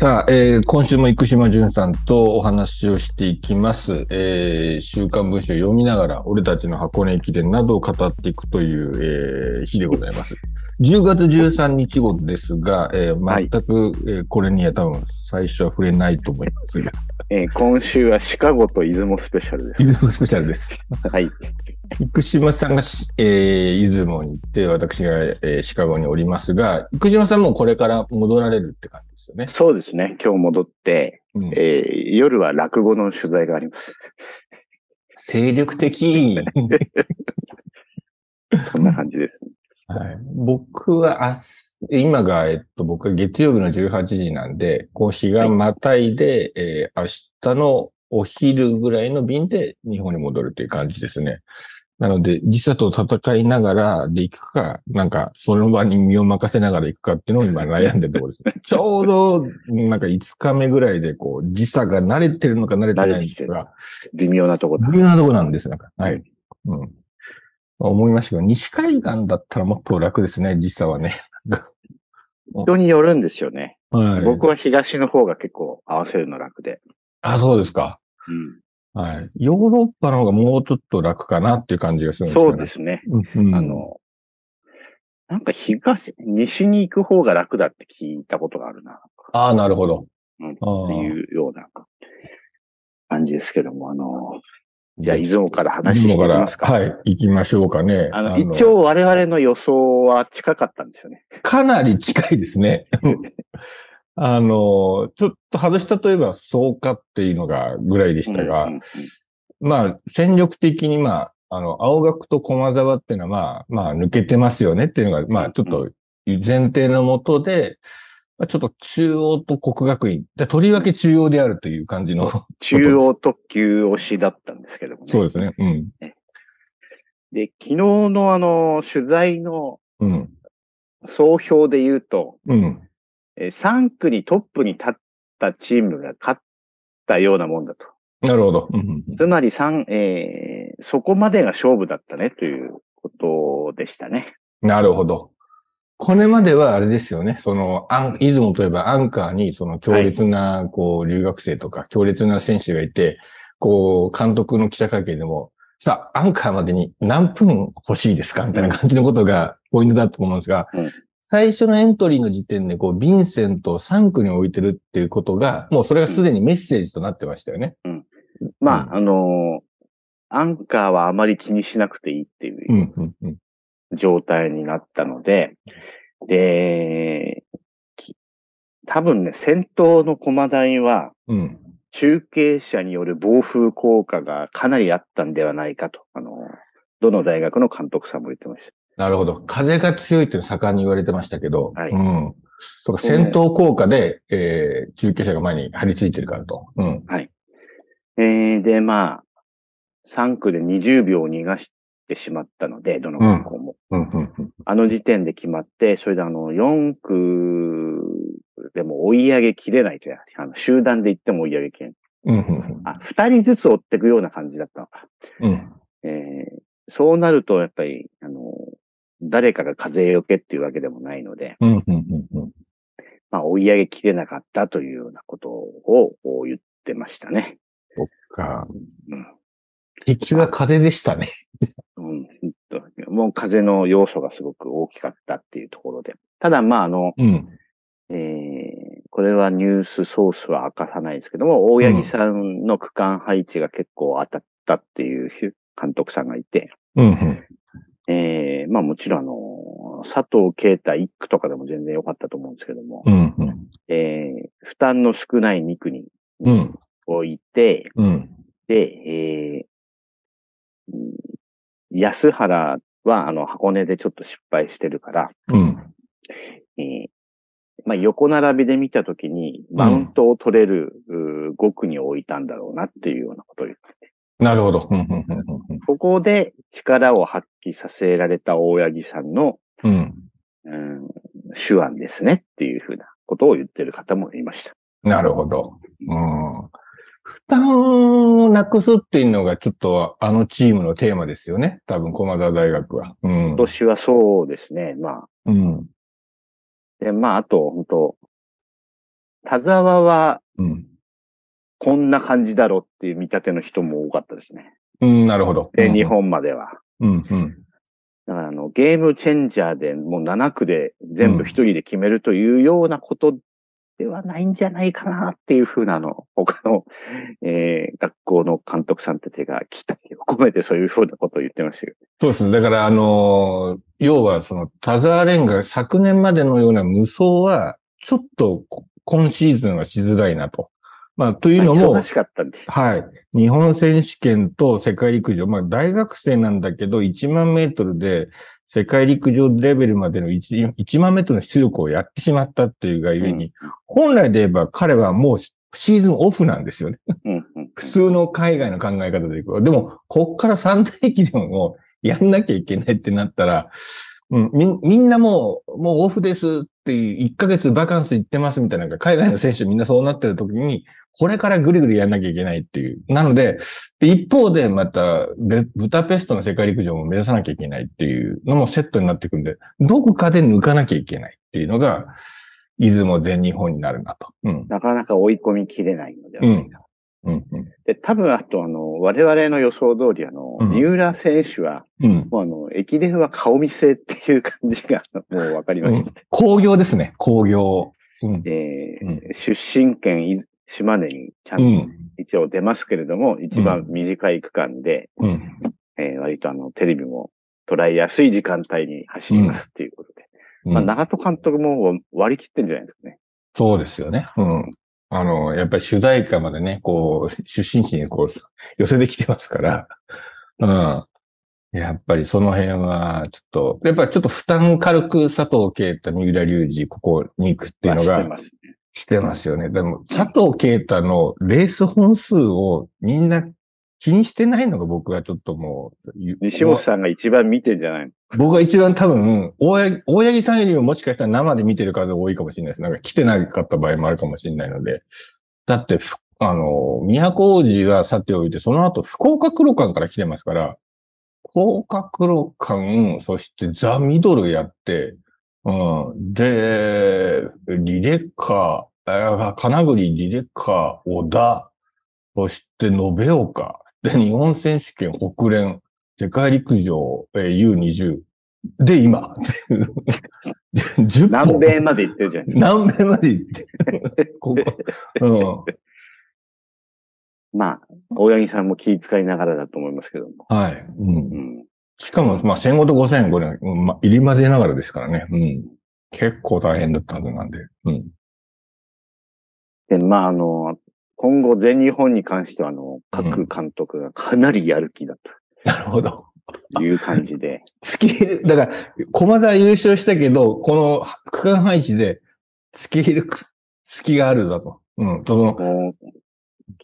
さあ、えー今週も生島淳さんとお話をしていきます。えー週刊文春を読みながら、俺たちの箱根駅伝などを語っていくという、えー日でございます。10月13日号ですが、えーはい全く、えーこれには多分最初は触れないと思いますが、えー今週はシカゴと出雲スペシャルです。出雲スペシャルです。はい。生島さんがし、えー、出雲に行って、私が、えーシカゴにおりますが、生島さんもこれから戻られるって感じですよね。そうですね。今日戻って、うんえー夜は落語の取材があります。精力的。そんな感じです。はい、僕は明日、今が、えっと、僕は月曜日の18時なんで、こう日がまたいで、えー明日のお昼ぐらいの便で日本に戻るという感じですね。なので、時差と戦いながらで行くか、なんか、その場に身を任せながら行くかっていうのを今悩んでるところですね。ちょうど、なんか5日目ぐらいで、こう、時差が慣れてるのか慣れてないのか、微妙なとこだ。微妙なとこなんです、なんか。はい。うん。思いましたけど、西海岸だったらもっと楽ですね、時差はね。人によるんですよね。はい。僕は東の方が結構合わせるの楽で。あ、そうですか。うん、はい。ヨーロッパの方がもうちょっと楽かなっていう感じがするんですよね。そうですね。す。うん、あ、の、なんか東、西に行く方が楽だって聞いたことがあるな。ああ、なるほど。うん、っていうような感じですけども、あの、じゃあ、出雲から話していますか？はい、行きましょうかね。あの、一応我々の予想は近かったんですよね。かなり近いですね。あの、ちょっと外したといえばそうかっていうのがぐらいでしたが、うんうんうんまあ、戦力的に、まあ、あの、青学と駒沢っていうのは、まあ、まあ、抜けてますよねっていうのが、まあ、ちょっと前提のもとで、まあちょっと中央と国学院、でとりわけ中央であるという感じの、中央特急推しだったんですけどもね。そうですね。うん。で、昨日のあの、取材のうん。総評で言うと、うん。えー3区にトップに立ったチームが勝ったようなもんだと。なるほど。つまり3、えーそこまでが勝負だったねということでしたね。なるほど。これまではあれですよね。その、アン、出雲といえばアンカーに、その強烈な、こう、留学生とか、強烈な選手がいて、こう、監督の記者会見でも、さあ、アンカーまでに何分欲しいですか？みたいな感じのことがポイントだと思うんですが、うん最初のエントリーの時点で、こう、ヴィンセントを3区に置いてるっていうことが、もうそれがすでにメッセージとなってましたよね。まあ、うんあのーアンカーはあまり気にしなくていいっていう。状態になったので、で、き多分ね、先頭の駒台は、うん。中継車による暴風効果がかなりあったんではないかと、あの、どの大学の監督さんも言ってましなるほど。風が強いって盛んに言われてましたけど、はいうん。とか、戦闘効果で、えー、中継車が前に張り付いてるからと。うん。た。えー、で、まあ、3区で20秒逃がしてしまったので、どの学校も。うん、うん、うん。あの時点で決まって、それであの、4区でも追い上げきれないとや、あの集団で行っても追い上げきれない。うん、うん、あ、2人ずつ追っていくような感じだったのか。うん。えーそうなると、やっぱり、あの、誰かが風よけっていうわけでもないので、うん、うん、うん。うんまあ、追い上げきれなかったというようなことを言ってましたね。そっか。うん。敵は風でしたね。うん、もう風の要素がすごく大きかったっていうところで。ただ、まあ、あの、うん。えーこれはニュースソースは明かさないですけども、大八木さんの区間配置が結構当たったっていう監督さんがいて、うん、うん。えーまあもちろんあの、佐藤啓太一区とかでも全然良かったと思うんですけども、うん、うん。えー負担の少ない2区にうん、置いて、うん。で、えーうん安原はあの箱根でちょっと失敗してるから、うん。えーまあ、横並びで見たときに、マウントを取れる、うー5区に置いたんだろうなっていうようなことを言って。なるほど。うん、うん、うんここで力を発揮させられた大八木さんの、うん。うん。うん、手腕ですねっていうふうなことを言ってる方もいました。なるほど。うん。負担をなくすっていうのがちょっとあのチームのテーマですよね。多分、駒澤大学は。うん今。年はそうですね。まあ、うん。で、まあ、あと、本当田沢はうん。こんな感じだろうっていう見立ての人も多かったですね。うん、なるほど。で、日。本までは。うん、うん。だからあの、ゲームチェンジャーでもう7区で全部一人で決めるというようなことではないんじゃないかなっていうふうなの、他の、えー学校の監督さんたちが期待を込めてそういうふうなことを言ってましたよ。そうですね。だから、あのー要は、その、田沢レンが昨年までのような無双は、ちょっと、こ今シーズンはしづらいなと。まあ、というのも。はい。日本選手権と世界陸上、まあ大学生なんだけど、1万メートルで世界陸上レベルまでの 1, 1万メートルの出力をやってしまったっていうがゆえに、本来で言えば彼はもうシーズンオフなんですよね。うんうん普通の海外の考え方でいくと。でも、こっから三大駅伝をやんなきゃいけないってなったら、うん、みんみんなもう、もうオフですっていう、1ヶ月バカンス行ってますみたいな、海外の選手みんなそうなってる時に、これからぐりぐりやんなきゃいけないっていう。なので、で一方でまた、ベブタペストの世界陸上も目指さなきゃいけないっていうのもセットになってくるんで、どこかで抜かなきゃいけないっていうのが、出雲全日本になるなと。うん。なかなか追い込みきれないのではないか。うん。うん。で、多分あとあの、我々の予想通りあの、うん三浦選手は、うん。もうあの、駅伝は顔見せっていう感じがもうわかりました。工業ですね、工業。うん。出身県い島根にちゃんとうん。一応出ますけれども、一番短い区間で、うん。えー割とあの、テレビも捉えやすい時間帯に走りますっていうことで。まあ、うん長門監督も割り切ってんじゃないですかね。そうですよね。うん。あの、やっぱり主題歌までね、こう、出身地にこう、寄せてきてますから、うん。やっぱりその辺は、ちょっと、やっぱりちょっと負担軽く佐藤啓太、三浦隆二、ここに行くっていうのが。してますよね。でも、佐藤啓太のレース本数をみんな気にしてないのが僕はちょっともう、西本さんが一番見てんじゃないの？僕が一番多分、大八木さんよりももしかしたら生で見てる数多いかもしれないです。なんか来てなかった場合もあるかもしれないので。だってふ、あの、都王子はさておいて、その後、福岡黒館から来てますから、福岡黒館、そしてザ・ミドルやって、うん。で、リレッカ金栗リレッカー、小田、そして延岡、で、日本選手権北連、世界陸上、えー U20。で、今。10本南米まで行ってるじゃないですか。南米まで行って。ここ。まあ、大八木さんも気遣いながらだと思いますけども。うん。はい。うんう。ん。しかも、まあ、1500と5000、これ、うんまあ、入り混ぜながらですからね。うん。結構大変だったはずなんで。うん。で、まあ、あの、今後全日本に関しては、あの、各監督がかなりやる気だなるほど。という感じで、突き、だから、駒沢優勝したけど、この区間配置で、突きがあるだと。うん。その、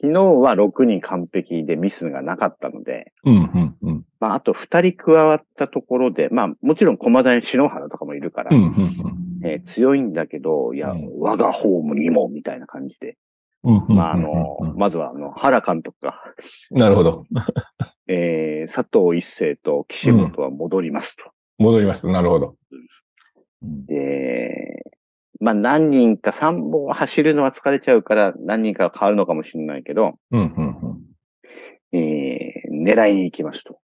昨日は6人完璧でミスがなかったので、うん、うん、うん。まあ、あと2人加わったところで、まあ、もちろん駒田に篠原とかもいるから、うん、うん、えー強いんだけど、いや、うん我がホームにも、みたいな感じで、うん。うんまあ、あの、まずは、あの、原監督が、なるほど。えー佐藤一世と岸本は戻りますと。戻ります。なるほど。うんで、まあ何人か3本走るのは疲れちゃうから何人かは変わるのかもしれないけど、うん、うん、うん。えー狙いに行きますと。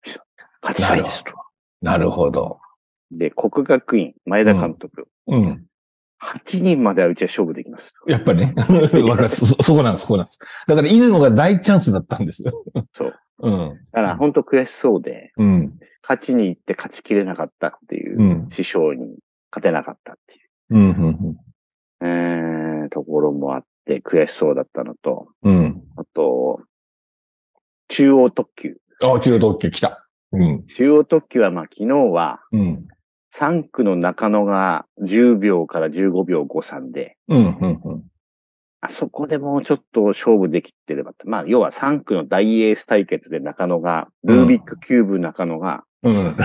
勝ちたいですと。なるほど。で、国学院、前田監督、うん。8人まではうちは勝負できますと。やっぱりね。わかる。そ、そこなんです、そこなんです。だから、出雲が大チャンスだったんですよ。そう。うん。だから本当悔しそうで、うん。勝ちに行って勝ちきれなかったっていうう、ん。師匠に勝てなかったっていうん。うん。う、えーところもあって悔しそうだったのと、うん。あと、中央特急。あ、中央特急来た。うん。中央特急はまあ昨日はうん。3区の中野が10秒から15秒53で、うん。うん。うん。あそこでもうちょっと勝負できてればって。まあ要は3区の大エース対決で中野が、ルービックキューブ中野が、うん。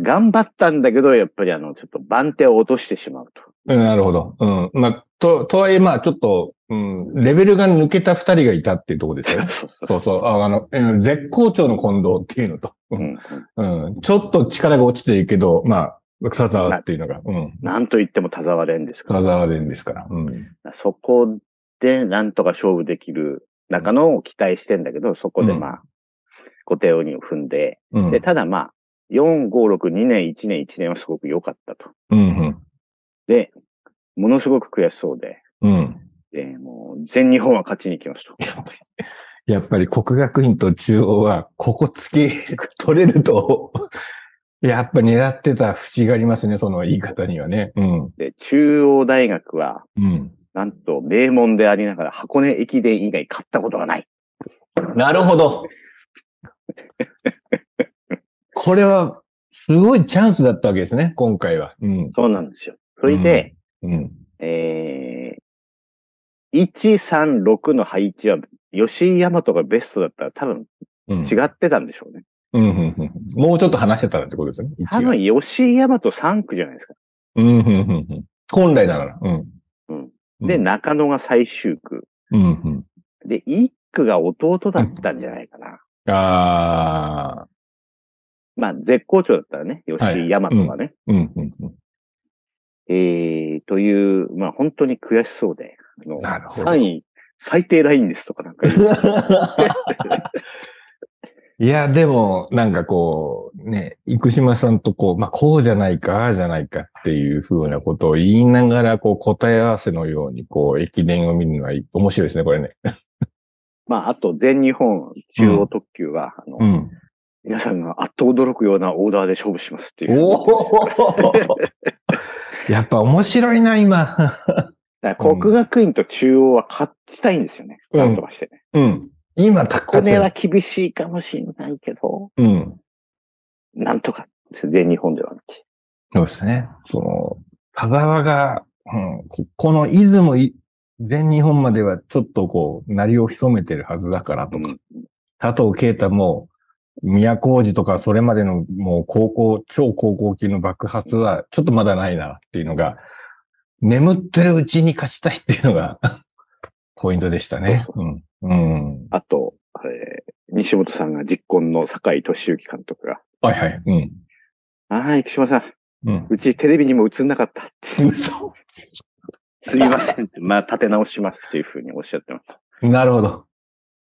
頑張ったんだけど、やっぱりあの、ちょっと番手を落としてしまうと。なるほど。うん。まあ、と、とはいえ、まあ、ちょっと、うん、レベルが抜けた二人がいたっていうところですよ ね。そうそう。ああの、うん絶好調の近藤っていうのと、うんうんうん、ちょっと力が落ちてるけど、まあ、田沢っていうのが。うん。なんと言っても田沢連ですから。田沢連ですから。うん。そこでなんとか勝負できる中のを期待してんだけど、そこでまあ、固定鬼を踏んで、うん。で、ただまあ、4、5、6、2年、1年、1年はすごく良かったと。うん。うん。で、ものすごく悔しそうで、うん。で、もう、全日本は勝ちに行きますと。やっぱり、国学院と中央は、ここ突き 取れると、やっぱ狙ってた節がありますね、その言い方にはね。うん。で、中央大学は、うん。なんと名門でありながら箱根駅伝以外勝ったことがない。なるほど。これは、すごいチャンスだったわけですね、今回は。うん。そうなんですよ。それで、うん。えー、1、3、6の配置は、吉井大和がベストだったら多分うん。違ってたんでしょうね。うんうんうん。もうちょっと話してたらってことですよね。多分吉井大和3区じゃないですか。うんうんうんうん。本来なら。うん。うん。うんで、中野が最終区。うんうん。で、1区が弟だったんじゃないかな。ああ。まあ、絶好調だったらね、吉井大和がね。うんうんうん。えー、という、まあ本当に悔しそうで、あの、なるほど3位、最低ラインですとかなんか いや、でも、なんかこう、ね、生島さんとこう、まあ、こうじゃないか、ああじゃないかっていうふうなことを言いながら、こう、答え合わせのように、こう、駅伝を見るのは面白いですね、これね。まあ、あと全日本中央特急は、あの、うん。皆さんがあっと驚くようなオーダーで勝負しますっていう。おお やっぱ面白いな、今。だから国学院と中央は勝ちたいんですよね。うんとかしてね。うん。今、高箱根は厳しいかもしれないけど、うん。なんとか、全日本ではなくて。そうですね。その、田沢が、うん、ここの出雲い全日本まではちょっとこう、鳴りを潜めてるはずだからとか、うん佐藤啓太も、宮古路とかそれまでのもう高校、超高校級の爆発はちょっとまだないなっていうのが、眠ってるうちに勝ちたいっていうのが、ポイントでしたね。うん。うん。あと、えー西本さんが実行の坂井俊之監督が、はいはい。うん。ああ、生島さん、うん。うちテレビにも映んなかったって。嘘。すみません。まあ、立て直しますっていうふうにおっしゃってました。なるほど。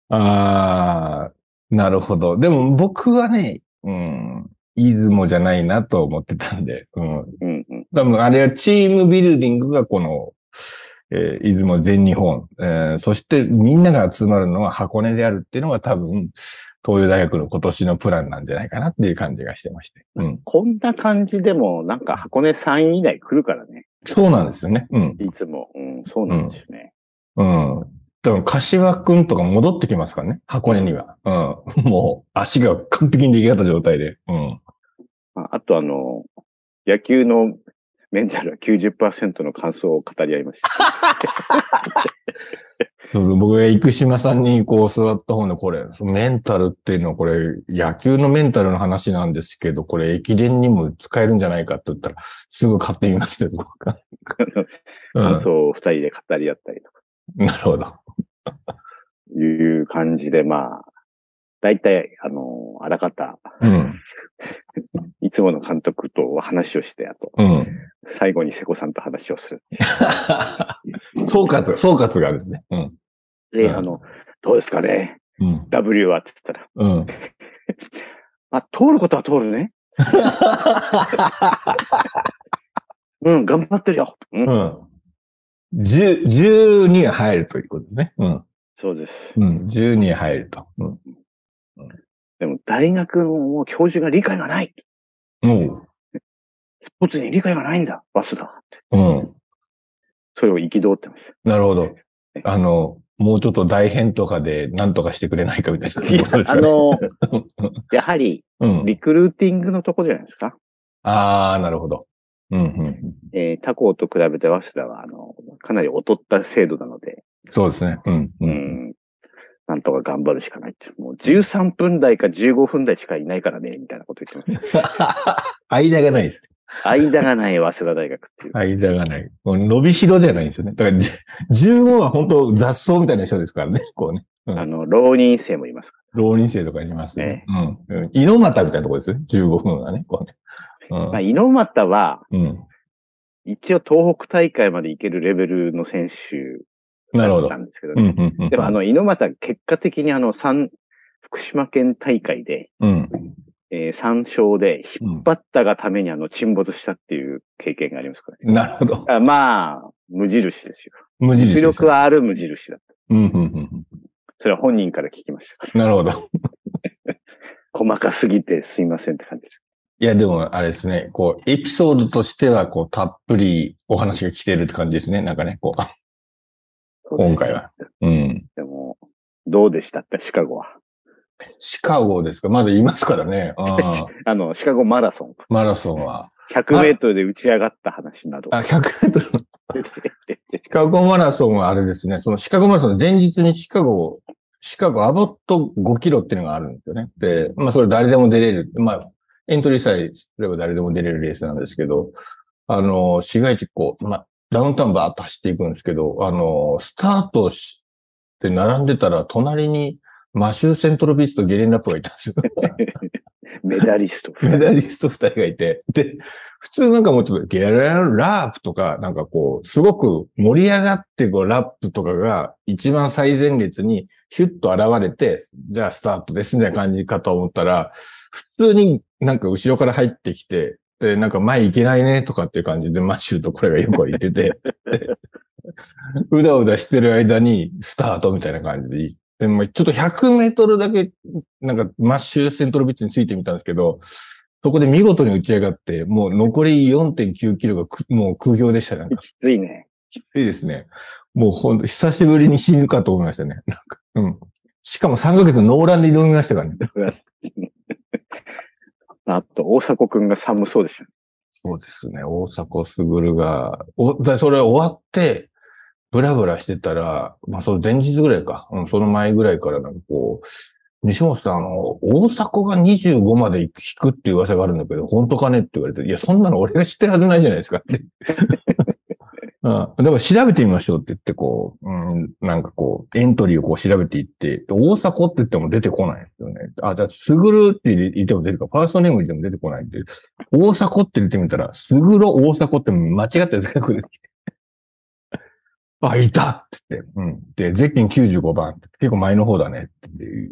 ああ、なるほど。でも僕はね、うん、出雲じゃないなと思ってたんで、うん。うんうん。多分あれはチームビルディングがこの、えー出雲全日本、えーそしてみんなが集まるのは箱根であるっていうのが多分、東洋大学の今年のプランなんじゃないかなっていう感じがしてまして。うん。こんな感じでも、なんか箱根3位以内来るからね。そうなんですよね。うん。いつも。うん、そうなんですよね。うん。多分、柏くんとか戻ってきますからね？箱根には。うん。もう、足が完璧に出来上がった状態で。うん。ああとあの、野球のメンタルは90%の感想を語り合いました。僕が生島さんにこう座った方のこれ、そのメンタルっていうのはこれ、野球のメンタルの話なんですけど、これ駅伝にも使えるんじゃないかって言ったら、すぐ買ってみましたよ。感想を二人で語り合ったりとかうん。なるほど。いう感じで、まあ、大体、あの、あらかた、うん。いつもの監督と話をして、あと、うん。最後に瀬古さんと話をする。総括、総括があるんですね。うん。で、うんあの、どうですかね？うん。?W はって言ったら、うん。あ、通ることは通るね。うん、頑張ってるよ。うん、うん。10、10に入るということですね。うん。そうです。うん。10に入ると。うん。でも、大学の教授が理解がない。おう。スポーツに理解がないんだ。バスだ。って。うん。それを憤ってましなるほど。あの、もうちょっと大変とかで何とかしてくれないかみたいなた。いやことですあ。の、やはり、うん。リクルーティングのとこじゃないですか。ああ、なるほど。うん、うん。えー他校と比べて早稲田は、あの、かなり劣った制度なので、そうですね。うん、う。うんん、なんとか頑張るしかないって。もう13分台か15分台しかいないからね、みたいなこと言ってます。間がないです。間がない早稲田大学っていう。間がない。伸びしろじゃないんですよね。だから、じ15は本当雑草みたいな人ですからね。こうね。うんあの、浪人生もいますか浪人生とかいますね。うん。うん猪俣みたいなところですよね。15分はね。こうね。うんまあ、猪俣は、うん。一応東北大会まで行けるレベルの選手だった。んですけどうんね。うんうん。でもあの、猪俣、結果的にあの、三、福島県大会で、うん。えー、3勝で、うん。バッターがためにあの、沈没したっていう経験がありますからね。なるほど。あまあ、無印ですよ。無印実力はある無印だった。うんうんうんそれは本人から聞きました。うん。なるほど。細かすぎてすいませんって感じです。いや、でも、あれですね。こう、エピソードとしては、こう、たっぷりお話が来てるって感じですね。なんかね、こう、今回は。うん。でも、どうでした？って、シカゴは。シカゴですか？まだ言いますからね。あ あの、シカゴマラソン。マラソンは。100メートルで打ち上がった話など。あ、100メートルの シカゴマラソンはあれですね。そのシカゴマラソンの前日にシカゴ、シカゴアボット5キロっていうのがあるんですよね。で、まあそれ誰でも出れる。まあ、エントリーさえすれば誰でも出れるレースなんですけど、あの、市街地こう、まあ、ダウンタウンバーッと走っていくんですけど、あの、スタートして並んでたら、隣にマシュー・セントロビスとゲレン・ラップがいたんですよ。メダリスト。メダリスト二人がいて、で、普通なんかもうちょっとゲレンラップとか、なんかこう、すごく盛り上がってこう、ラップとかが一番最前列にヒュッと現れて、じゃあスタートですみたいな感じかと思ったら、普通になんか後ろから入ってきて、で、なんか前行けないねとかっていう感じでマッシュとこれがよく言ってて、で うだうだしてる間にスタートみたいな感じででもちょっと100メートルだけ、なんかマッシュセントロビッチについてみたんですけど、そこで見事に打ち上がって、もう残り4.9キロがくもう空氷でしたね。なんかきついね。きついですね。もうほんと、久しぶりに死ぬかと思いましたね。なんか、うん。しかも3ヶ月ノーランで挑みましたからね。あと、大迫くんが寒そうでしたね。そうですね。大迫傑が、お、だそれ終わって、ブラブラしてたら、まあ、その前日ぐらいか。うん、その前ぐらいからなんかこう、西本さん、あの、大迫が25まで引くっていう噂があるんだけど、本当かねって言われて、いや、そんなの俺が知ってるはずないじゃないですかって。うん、でも調べてみましょうって言って、こう、うん、なんかこう、エントリーをこう調べていって、で大迫って言っても出てこないんですよね。あ、じゃあ、すぐるって言っても出てこない。ファーストネーム言っても出てこないんで、大迫って言ってみたら、すぐろ大迫って間違ってるんですかあ、いたって言って。うん。で、ゼッケン95番って結構前の方だねっていう。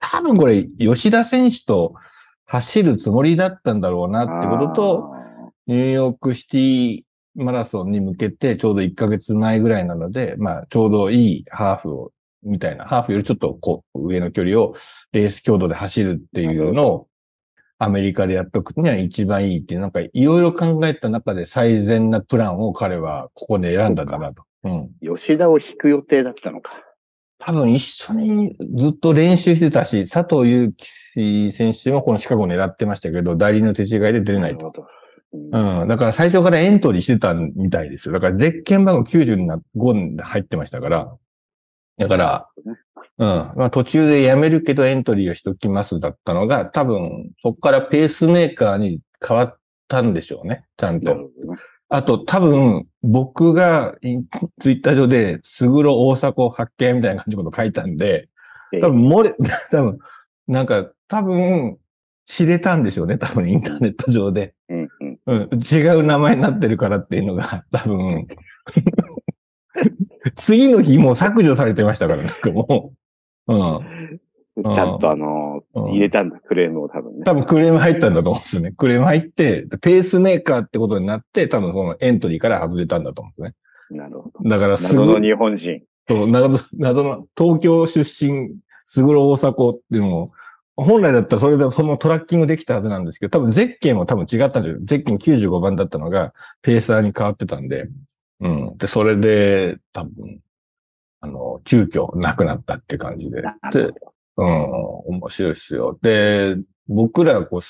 多分これ、吉田選手と走るつもりだったんだろうなってことと、ニューヨークシティマラソンに向けてちょうど1ヶ月前ぐらいなので、まあちょうどいいハーフを、みたいな、ハーフよりちょっとこう上の距離をレース強度で走るっていうのをアメリカでやっとくには一番いいっていう、なんかいろいろ考えた中で最善なプランを彼はここで選んだんだなと。うん。吉田を引く予定だったのか。多分一緒にずっと練習してたし、佐藤祐樹選手もこのシカゴを狙ってましたけど、代理の手違いで出れないと。うんうん。だから最初からエントリーしてたみたいですよ。だからゼッケン番号90にな5に入ってましたから。だから、うん。まあ途中でやめるけどエントリーをしときますだったのが、多分そこからペースメーカーに変わったんでしょうね。ちゃんと。あと多分僕がツイッター上で、すぐろ大迫発見みたいな感じのこと書いたんで、多分漏れ、多分、なんか多分知れたんでしょうね。多分インターネット上で。うんうん。うん、違う名前になってるからっていうのが、多分、次の日もう削除されてましたから、なんかもう。うん。ちゃんとあの、うん入れたんだ、クレームを多分ね。多分クレーム入ったんだと思うんですよね。クレーム入って、ペースメーカーってことになって、多分そのエントリーから外れたんだと思うんですなるほど。ね。だからすぐ謎の、日本人。そう謎謎の東京出身、すぐろ大迫っていうのも、本来だったらそれでそのトラッキングできたはずなんですけど、多分ゼッケンも多分違ったんですよ。ゼッケン95番だったのが、ペーサーに変わってたんで、うん。で、それで、多分、あの、急遽なくなったって感じで。なでうん、面白いですよ。で、僕らはこう、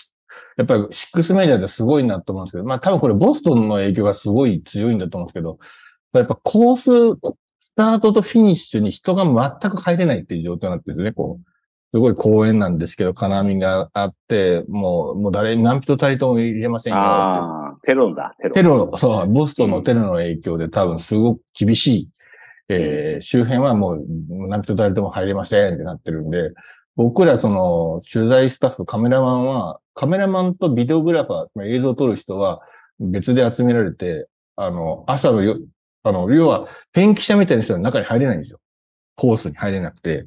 やっぱりシックスメジャーですごいなと思うんですけど、まあ多分これボストンの影響がすごい強いんだと思うんですけど、やっぱコース、スタートとフィニッシュに人が全く入れないっていう状況になってるんですね、こう。すごい公園なんですけど、金網があって、もう、もう誰、何人たりとも入れませんよ。ああ、テロだ、テロ。テロ、そう、ボストンのテロの影響で多分すごく厳しい、えー周辺はもう何人たりとも入れませんってなってるんで、僕らその取材スタッフ、カメラマンはカメラマンとビデオグラファー、まあ映像を撮る人は別で集められて、あの、朝のよ、あの、要は、ペンキ車みたいな人は中に入れないんですよ。コースに入れなくて、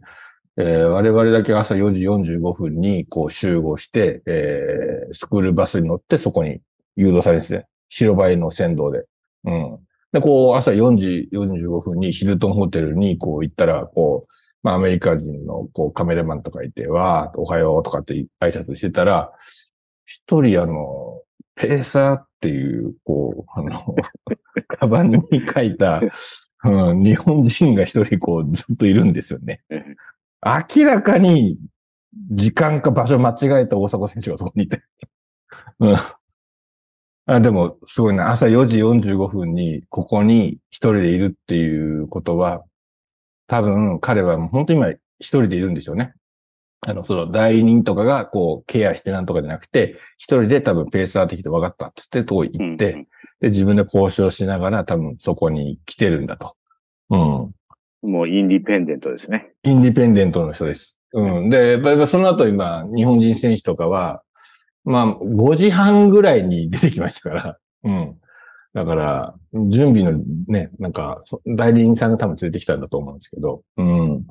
えー我々だけ朝4時45分にこう集合して、えースクールバスに乗ってそこに誘導されるんですね。白バイの先導で。うん。で、こう、朝4時45分にヒルトンホテルにこう行ったら、こう、まあアメリカ人のこうカメラマンとかいて、わー、おはようとかって挨拶してたら、一人あの、ペーサーっていう、こう、あの、カバンに書いた、うん、日本人が一人こうずっといるんですよね。明らかに時間か場所間違えた大迫選手がそこにいて。うん。あでも、すごいな。朝4時45分にここに一人でいるっていうことは、多分彼はもう本当に今一人でいるんでしょうね。あの、その代理人とかがこうケアしてなんとかじゃなくて、一人で多分ペーサー的で分かったって言ってとこ行って、うんで、自分で交渉しながら多分そこに来てるんだと。うん。もうインディペンデントですね。インディペンデントの人です。うん。で、やっぱその後今、日本人選手とかは、まあ、5時半ぐらいに出てきましたから。うん。だから、準備のね、なんか、代理人さんが多分連れてきたんだと思うんですけど。うん。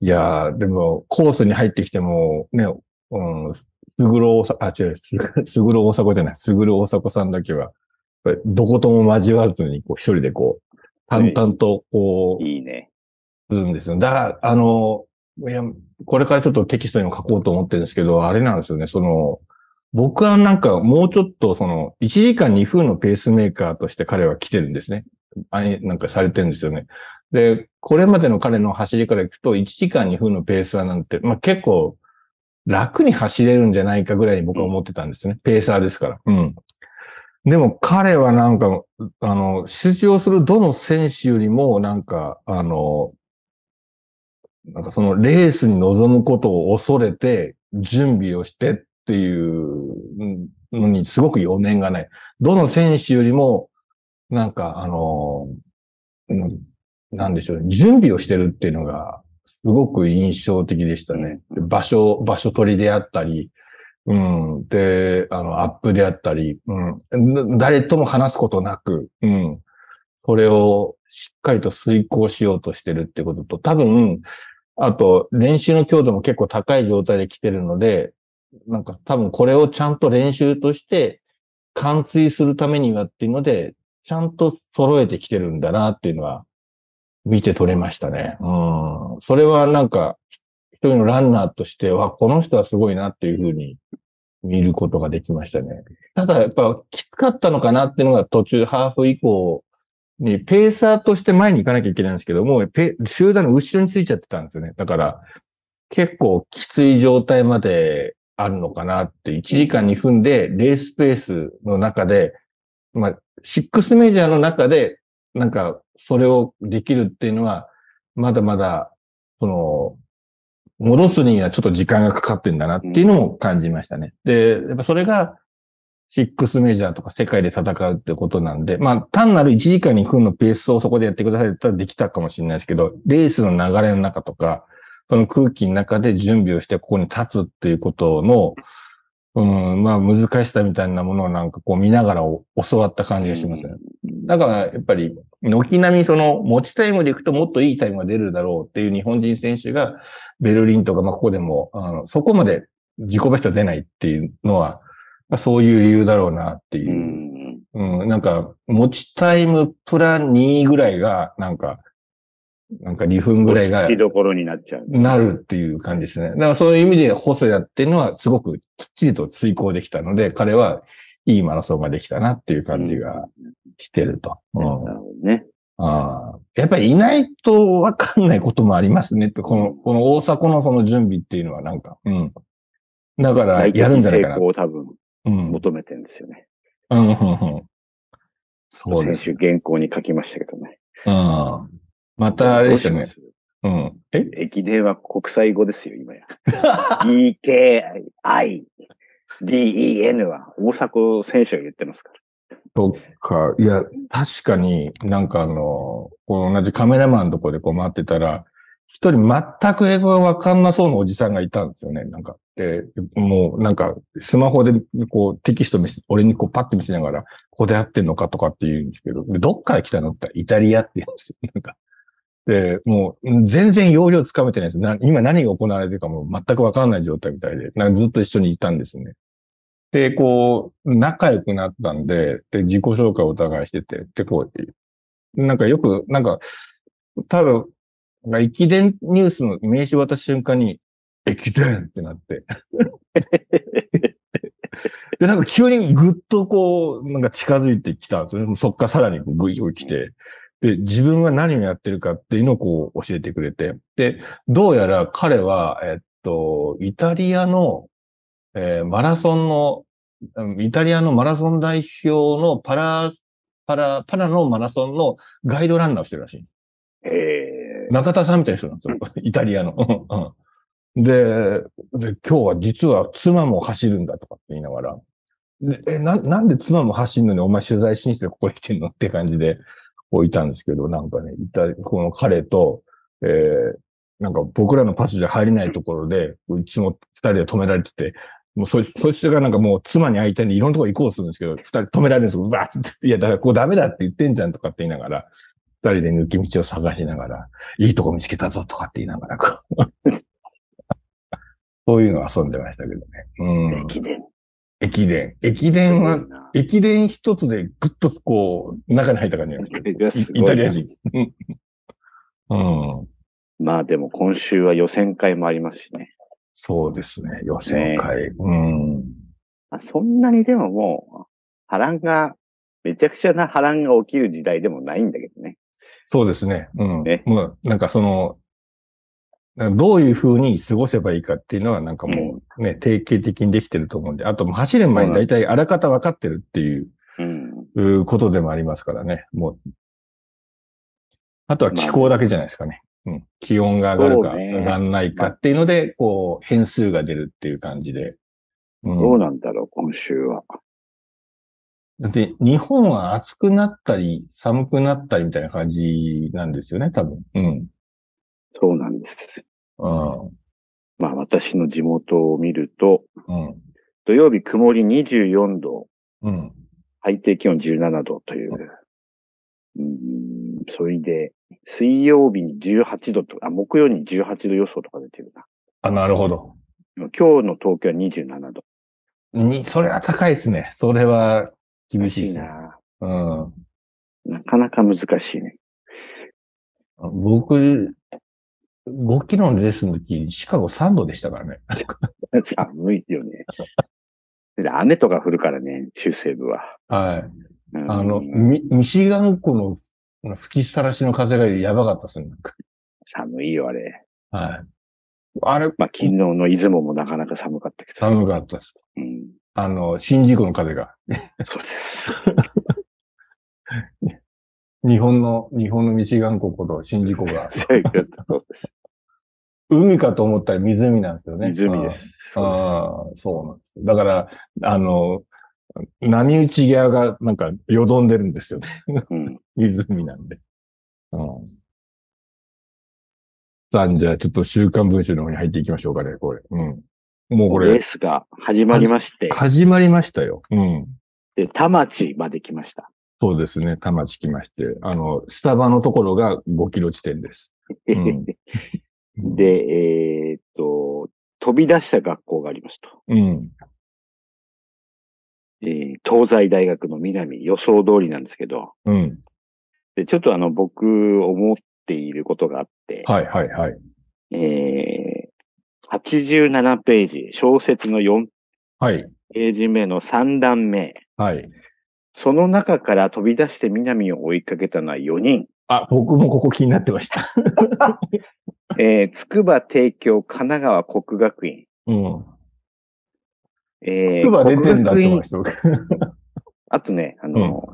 いやー、でも、コースに入ってきても、ね、うん、すぐる大阪、あ、違う、す ぐる大迫じゃない、すぐる大迫さんだけは、どことも交わらずに、こう、一人でこう、淡々と、こう、いいね。するんですよ。だから、あの、いや、これからちょっとテキストにも書こうと思ってるんですけど、あれなんですよね、その、僕はなんかもうちょっとその、1時間2分のペースメーカーとして彼は来てるんですね。あれなんかされてるんですよね。で、これまでの彼の走りからいくと、1時間2分のペースーなんて、まあ結構楽に走れるんじゃないかぐらいに僕は思ってたんですね。ペーサーですから。うん。でも彼はなんか、あの、出場するどの選手よりもなんか、あの、なんかそのレースに臨むことを恐れて準備をしてっていうのにすごく余念がない。どの選手よりも、なんかあの、うんなんでしょうね、準備をしてるっていうのがすごく印象的でしたね。で場所、場所取りであったり、うん。で、あの、アップであったり、うん。誰とも話すことなく、うん。それをしっかりと遂行しようとしてるってことと、多分、あと、練習の強度も結構高い状態で来てるので、なんか多分これをちゃんと練習として貫通するためにはっていうので、ちゃんと揃えてきてるんだなっていうのは見て取れましたね。うん。それはなんか、一人のランナーとしては、この人はすごいなっていうふうに見ることができましたね。ただやっぱきつかったのかなっていうのが途中、ハーフ以降に、ペーサーとして前に行かなきゃいけないんですけども、集団の後ろについちゃってたんですよね。だから、結構きつい状態まであるのかなって、1時間2分でレースペースの中で、まあ、シックスメジャーの中で、なんか、それをできるっていうのは、まだまだ、その、戻すにはちょっと時間がかかってんだなっていうのも感じましたね。で、やっぱそれが、シックスメジャーとか世界で戦うってことなんで、まあ単なる1時間2分のペースをそこでやってくださいって言ったらできたかもしれないですけど、レースの流れの中とか、その空気の中で準備をしてここに立つっていうことの、うん、まあ難しさみたいなものをなんかこう見ながら教わった感じがしますね。だからやっぱり、軒並みその持ちタイムでいくともっといいタイムが出るだろうっていう日本人選手がベルリンとかまあここでも、あのそこまで自己ベスト出ないっていうのは、まあ、そういう理由だろうなっていうう。ん。うん、なんか、持ちタイムプラン2ぐらいが、なんか、なんか2分ぐらいがきどころになっちゃう。なるっていう感じですね。だからそういう意味で細谷っていうのはすごくきっちりと遂行できたので、彼はいいマラソンができたなっていう感じがしてると。うんなるほどね。ああやっぱりいないとわかんないこともありますねって、この、この大阪のその準備っていうのはなんか、うん。だからやるんじゃないかな成。功を多分うん。求めてるんですよね。うん、うん、うん。そうです。先週原稿に書きましたけどね。うん。またあれですよね。うん。え？駅伝は国際語ですよ、今や。EKI、DEN は大迫選手が言ってますから。そっか。いや、確かになんかあの、この同じカメラマンのとこでこう回ってたら、一人全く英語がわかんなそうなおじさんがいたんですよね。なんか。で、もうなんか、スマホでこうテキスト見せ、俺にこうパッて見せながら、ここでやってんのかとかって言うんですけど、でどっから来たのってイタリアって言うんですよ。なんか。で、もう全然容量つかめてないですな今何が行われてるかも全くわかんない状態みたいで、なんかずっと一緒にいたんですね。で、こう、仲良くなったんで、で、自己紹介をお互いしてて、で、こう、なんかよく、なんか、多分、駅伝ニュースの名刺渡す瞬間に、駅伝ってなって。で、なんか急にぐっとこう、なんか近づいてきたんですよね。そっからさらにぐいぐい来て。で、自分は何をやってるかっていうのをこう教えてくれて。で、どうやら彼は、えっと、イタリアの、えーマラソンの、うんイタリアのマラソン代表のパラ、パラ、パラのマラソンのガイドランナーをしてるらしい。え中田さんみたいな人なんですよ。イタリアの。うんでで、今日は実は妻も走るんだとかって言いながら、でえななんで妻も走るのにお前取材しにしてここに来てんのって感じで置いたんですけど、なんかね、いたこの彼と、えーなんか僕らのパスじゃ入れないところで、いつも二人で止められてて、もうそいそいつがなんかもう妻に会いたいんでいろんなとこ行こうとするんですけど、二人止められるんですよ。うわーって、いや、だからここダメだって言ってんじゃんとかって言いながら、二人で抜き道を探しながら、いいとこ見つけたぞとかって言いながら、こう そういうの遊んでましたけどね。うん。駅伝。駅伝。駅伝は駅伝一つでぐっとこう、中に入った感じなんですよ。イイタリア人。うん。うん。まあでも今週は予選会もありますしね。そうですね。予選会。うん。まあ、そんなにでももう、波乱が、めちゃくちゃな波乱が起きる時代でもないんだけどね。そうですね。うん。ねもう、なんかその、どういう風に過ごせばいいかっていうのはなんかもうね、定型的にできてると思うんで、あと走る前に大体あらかた分かってるっていううん。うことでもありますからね。もう。あとは気候だけじゃないですかね。うん。気温が上がるか上がらないかっていうので、こう、変数が出るっていう感じで。うんどうなんだろう、今週は。だって、日本は暑くなったり、寒くなったりみたいな感じなんですよね、多分。うん。そうなんです。うん。まあ私の地元を見ると、うん。土曜日曇り24度、うん。最低気温17度という。うん、それで、水曜日に18度とか、あ、木曜に18度予想とか出てるな。あ、なるほど。今日の東京は27度。に、それは高いですね。それは厳しいですね。な。うん。なかなか難しいね。僕、5キロのレースの時、シカゴ3度でしたからね。寒いよね。で雨とか降るからね、中西部は。はい。うんあの、ミミシガン湖の吹きさらしの風がやばかったですね。寒いよ、あれ。はい。あれ、まあ、昨日の出雲もなかなか寒かったけど。寒かったです。うん。あの、新宿の風が。そうです。日本の、日本のミシガン湖と新宿湖が、そうです。海かと思ったら湖なんですよね。湖です。ああ、そうなんです。だから、あの、波打ち際がなんかよどんでるんですよね。うん。湖なんで。うん。さあ、じゃあちょっと週刊文春の方に入っていきましょうかね、これ。うん。もうこれ、レースが始まりまして、始まりましたよ。うん。で、田町まで来ました。そうですね、田町来まして。あの、スタバのところが5キロ地点です。ん で、えーっと、飛び出した学校がありますと。うん。えー東西大学の南、予想通りなんですけど、うん。で、ちょっとあの、僕、思っていることがあって、はい、はい、はい。えー、87ページ、小説の4はい、ページ目の3段目、はい。その中から飛び出して南を追いかけたのは4人。あ、僕もここ気になってました。えー、筑波帝京神奈川国学院。うん。えー、クバ出てんだって国学院思いました。僕 あとね、あの、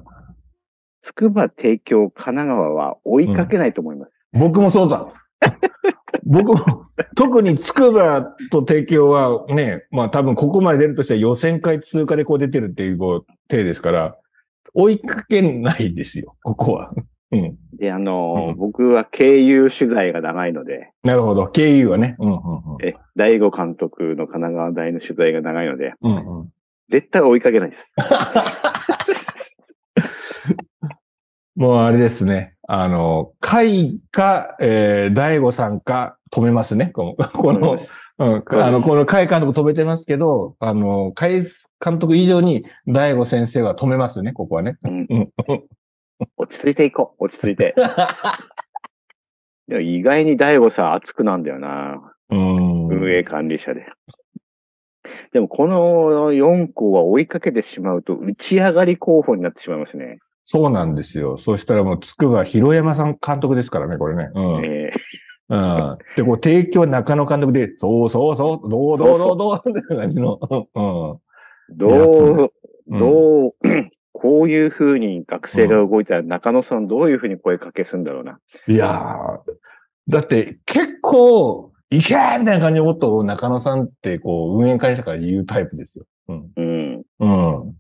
筑波帝京神奈川は追いかけないと思います。僕もそうだ。僕も、特に筑波と帝京はね、まあ多分ここまで出るとしては予選会通過でこう出てるっていうこう手ですから、追いかけないですよ、ここは。うん。で、あの、うん僕は経由取材が長いので、なるほど。経由はね。うん、うん、うん。え、大悟監督の神奈川大の取材が長いので、うん、うん。絶対追いかけないです。もうあれですね。あの、会か、えー、大悟さんか止めますね。この、この、うん、あの、この海監督止めてますけど、あの、海監督以上に大悟先生は止めますね、ここはね。うんうん。落ち着いていこう。落ち着いて。でも意外に大悟さん熱くなんだよな。うん。運営管理者で。でもこの4校は追いかけてしまうと打ち上がり候補になってしまいますね。そうなんですよ。そしたらもう、つくば広山さん監督ですからね、これね。うん。えうん。で、こう、提供は中野監督で、そうそうそう、どうどうどうどうって感じの。うん。ーどう、うんこういう風に学生が動いたら中野さんどういう風に声かけすんだろうな。いやー、だって結構、いけーみたいな感じのことを中野さんって、こう、運営会社から言うタイプですよ。うん。うん。うん。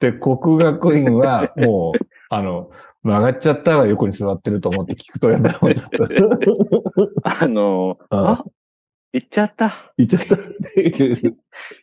で、国学院は、もう、あの、曲がっちゃったら横に座ってると思って聞くと、やっぱりちょっと、あの、うんあ、行っちゃった。言っちゃった。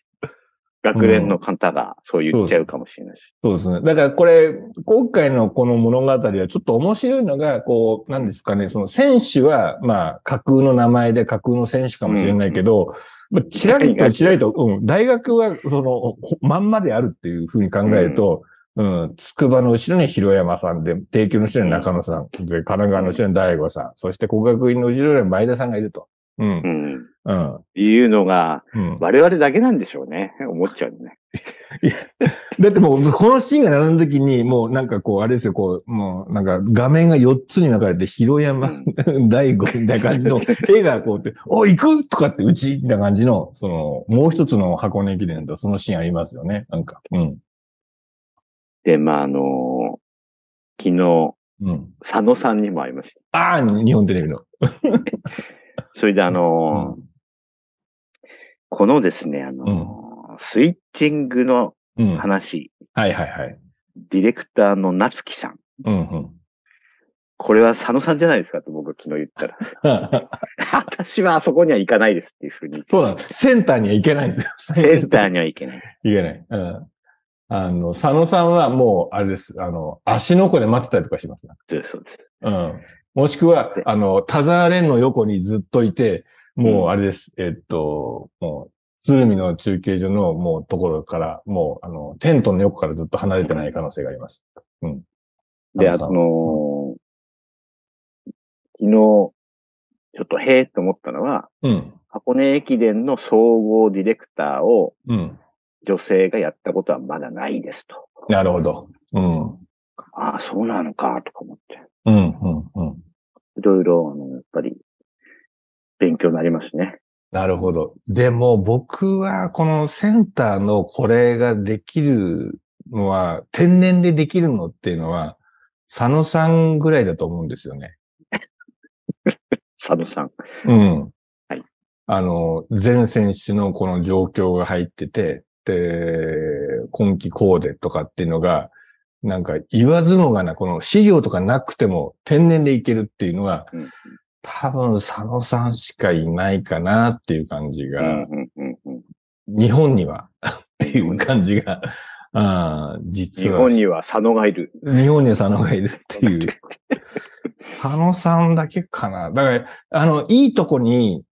学連の方がそう言っちゃうかもしれないし。そうですね。だからこれ、今回のこの物語はちょっと面白いのが、こう、なんですかね、その選手は、まあ、架空の名前で架空の選手かもしれないけど、まあちらりとちらりと、うん、大学は、その、ほまんまであるっていうふうに考えると、うん、筑波の後ろに広山さんで、帝京の後ろに中野さん、で、神奈川の後ろに大悟さん、そして国学院の後ろに前田さんがいると。うんう、ん。うん、いうのが、うん。我々だけなんでしょうね。思っちゃうね。だってもう、このシーンが並んだ時に、もうなんかこう、あれですよ、こう、もうなんか画面が4つに分かれて、広山、大悟みたいな感じの 絵がこうって、お、行くとかってうちみたいな感じの、その、もう一つの箱根駅伝とそのシーンありますよね。なんか。うん。で、まあ、あの昨日、うん。佐野さんにも会いました。ああ、日本テレビの。それであのこのですね、あのスイッチングのうん。はい話、はいはい。ディレクターの夏木さん。うんうん。これは佐野さんじゃないですかと僕が昨日言ったら。私はあそこには行かないですっていうふうに。そうなの。センターには行けないんですよ。センターには行けない。行けない。うん。あの、佐野さんはもう、あれです。あの、足の子で待ってたりとかしますね。そうですそうです。うん。もしくは、あの、田沢蓮の横にずっといて、もうあれです。えっと、もう、鶴見の中継所のもうところから、もう、あの、テントの横からずっと離れてない可能性があります。で、あ佐野さんの昨日、ちょっとへえと思ったのは、うん。箱根駅伝の総合ディレクターをうん。女性がやったことはまだないですと。なるほど。うん。ああ、そうなのか、とか思って。うん、うん、うん。いろいろ、あの、やっぱり、勉強になりますね。なるほど。でも僕はこのセンターのこれができるのは、天然でできるのっていうのは、佐野さんぐらいだと思うんですよね。佐野さん。うん。はい。あの、全選手のこの状況が入ってて、で、今季コーデとかっていうのが、なんか言わずもがな、この資料とかなくても天然でいけるっていうのは、うん多分佐野さんしかいないかなっていう感じが、うん、うん、うん、うん。日本にはっていう感じが、あー実は。日本には佐野がいる。日本には佐野がいるっていう。佐野さんだけかな。だから、あの、いいとこに、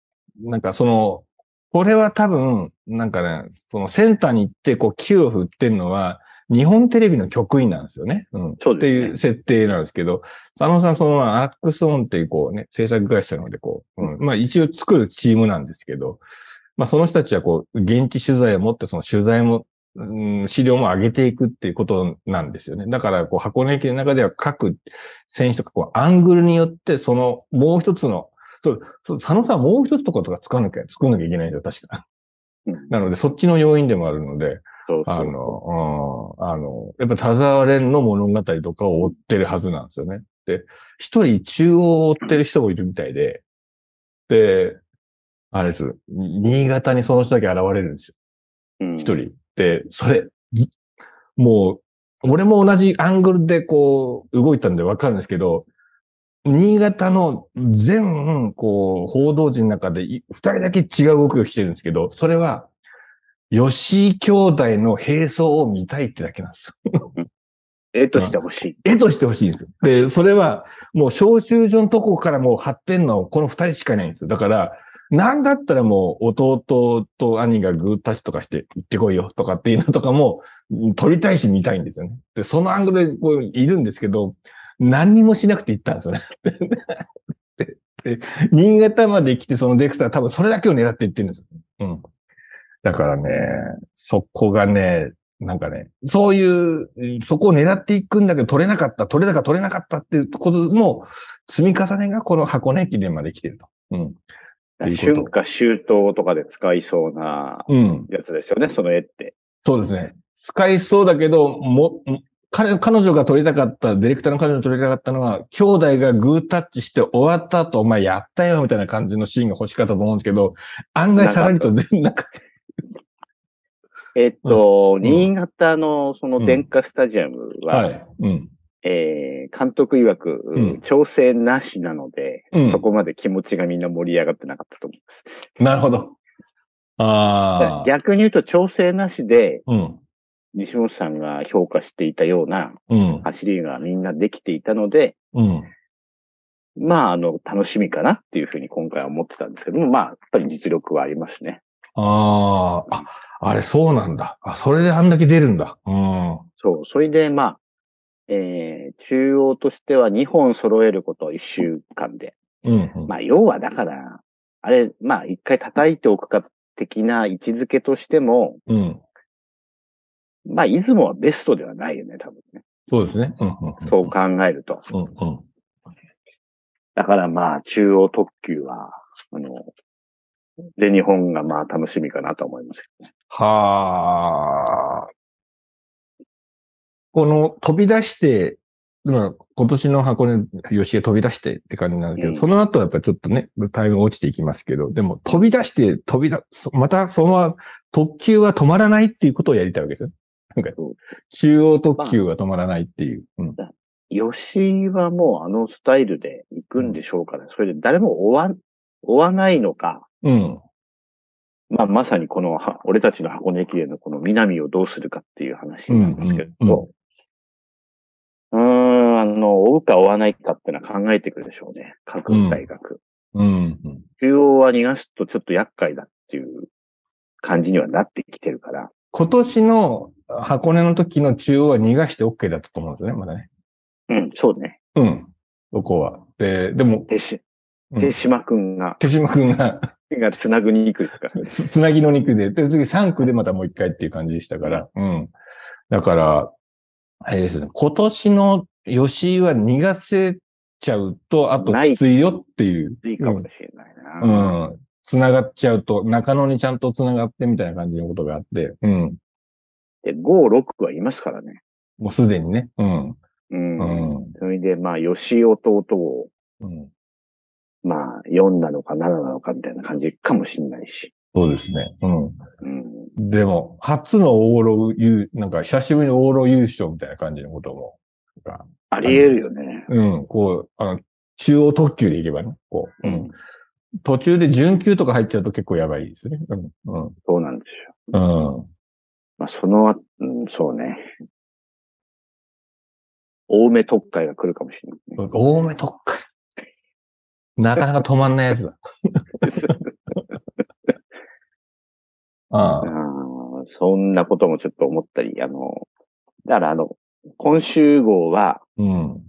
なんかその、これは多分、なんかね、そのセンターに行って、こう、球を振ってるのは、日本テレビの局員なんですよね。うん。そうですねっていう設定なんですけど、佐野さん、その、アックスオンっていう、こうね、制作会社なので、こう、うん。まあ、一応作るチームなんですけど、まあ、その人たちは、こう、現地取材を持って、その取材も、うん、資料も上げていくっていうことなんですよね。だから、こう、箱根駅の中では各選手とか、こう、アングルによって、その、もう一つの、そう、佐野さんはもう一つとことか作らなきゃ、作んなきゃいけないんですよ、確か。うんなので、そっちの要因でもあるので、そうそうあの、うん、あの、やっぱ田沢蓮の物語とかを追ってるはずなんですよね。で、一人中央を追ってる人もいるみたいで、で、あれです。新潟にその人だけ現れるんですよ。うん一人。で、それ、ぎもう、俺も同じアングルでこう、動いたんでわかるんですけど、新潟の全、こう、報道陣の中でい二人だけ違う動きをしてるんですけど、それは、吉井兄弟の並走を見たいってだけなんですよ。絵としてほしい。絵としてほしいんですよ。で、それは、もう招集所のとこからもう発展のこの二人しかいないんですよ。だから、なんだったらもう弟と兄がグータッチとかして行ってこいよとかっていうのとかも撮りたいし見たいんですよね。で、そのアングルでこういるんですけど、何にもしなくて行ったんですよね。でで新潟まで来てそのデクター多分それだけを狙って行ってるんですよ。うん。だからね、そこがね、なんかね、そういう、そこを狙っていくんだけど取れなかった、取れたか取れなかったっていうことも積み重ねがこの箱根駅伝まで来てると。うん。春夏秋冬とかで使いそうなうん。やつですよね、その絵って。そうですね。使いそうだけど、も、ん彼、彼女が撮りたかった、ディレクターの彼女が撮りたかったのは、兄弟がグータッチして終わった後、お前やったよ、みたいな感じのシーンが欲しかったと思うんですけど、案外さらりと全然なかっえっと、ん新潟のその電化スタジアムた。は、はい。うん。えー監督曰く、うん調整なしなので、うんそこまで気持ちがみんな盛り上がってなかったと思う。なるほど。ああ。逆に言うと調整なしで、うん。西本さんが評価していたようなうん。走りがみんなできていたので、うん。まあ、あの、楽しみかなっていうふうに今回は思ってたんですけども、まあ、やっぱり実力はありますね。ああ。あ、あれそうなんだ。あ、それであんだけ出るんだ。うん。そう。それで、まあ、えー、中央としては2本揃えること1週間で。うん。うんまあ、要はだから、あれ、まあ、一回叩いておくか的な位置づけとしても、うん。まあ、出雲はベストではないよね、多分ね。そうですね。うん。うん。そう考えると。うん。うん。だからまあ、中央特急は、あの、で、日本がまあ楽しみかなと思いますけどね。はあ。この飛び出して、まあ、今年の箱根、吉江飛び出してって感じなんですけど、うんその後はやっぱりちょっとね、タイムが落ちていきますけど、でも飛び出して、飛び出、そまたその特急は止まらないっていうことをやりたいわけですよ。なんか中央特急は止まらないっていう。うん。吉井はもうあのスタイルで行くんでしょうから、それで誰も追わ、追わないのか、うん。まあまさにこのは、俺たちの箱根駅伝のこの南をどうするかっていう話なんですけうんうんど、うーん、あの、追うか追わないかってのは考えてくるでしょうね。各大学。うん。中央は逃がすとちょっと厄介だっていう感じにはなってきてるから。今年の箱根の時の中央は逃がして OK だったと思うんですよね、まだね。うん、そうね。うん。そこは。で、でも、手島くんが、手島くんが、がつなぐにくいですから。つ、つなぎの肉で、で、次3区でまたもう一回っていう感じでしたから、うん。だから、あれですね、今年の吉井は逃がせちゃうと、あときついよっていう。いいかもしれないうん。な。うん。繋がっちゃうと、中野にちゃんと繋がってみたいな感じのことがあって、うん。で、5、6はいますからね。もうすでにね。うん。うん。うん。それで、まあ、吉井弟を、うん。まあ、4なのか7なのかみたいな感じかもしれないし。そうですね。うん。うん。でも、初の往路優、なんか久しぶりの往路優勝みたいな感じのことも、あり得るよね。うん、こう、あの、中央特急で行けばね、こう、ううんん。途中で準急とか入っちゃうと結構やばいですね。うん、うん、そうなんですよ。うん。まあ、そのあ、うん、そうね。多め特会が来るかもしれない、ね。多め特化。なかなか止まんないやつだ。ああ、そんなこともちょっと思ったり、あの、だからあの、今週号は、うん。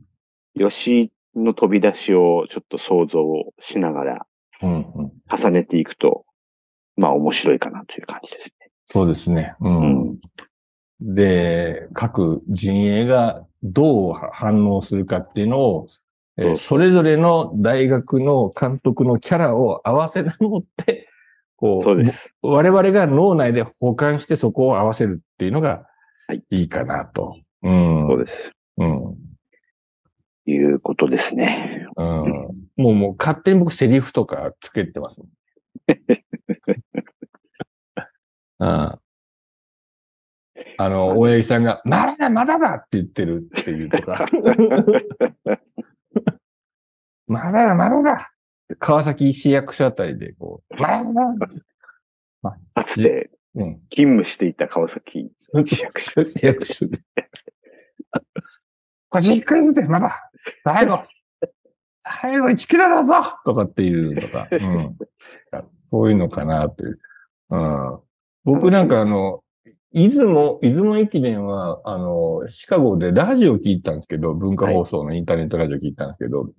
吉井の飛び出しをちょっと想像しながらうん、うん。重ねていくと、まあ面白いかなという感じですね。そうですね。うん。で、各陣営がどう反応するかっていうのを、えーそれぞれの大学の監督のキャラを合わせ持って、こそう。我々が脳内で保管してそこを合わせるっていうのがはいいいかなと。うん。そうです。うん。いうことですね。うん。もうもう勝手に僕セリフとかつけてます。うん。あの、大八木さんが、まだだ、まだだって言ってるっていうとか。まだだ、まだだ川崎市役所あたりで、こう、まだだかつてうん。勤務していた川崎市役所。市役所で。これじっくりずつまだ最後最後1キロだぞとかっていうのとか、うん。そういうのかなっていう。うん。僕なんかあの、出雲、出雲駅伝は、あの、シカゴでラジオ聞いたんですけど、文化放送のインターネットラジオ聞いたんですけど、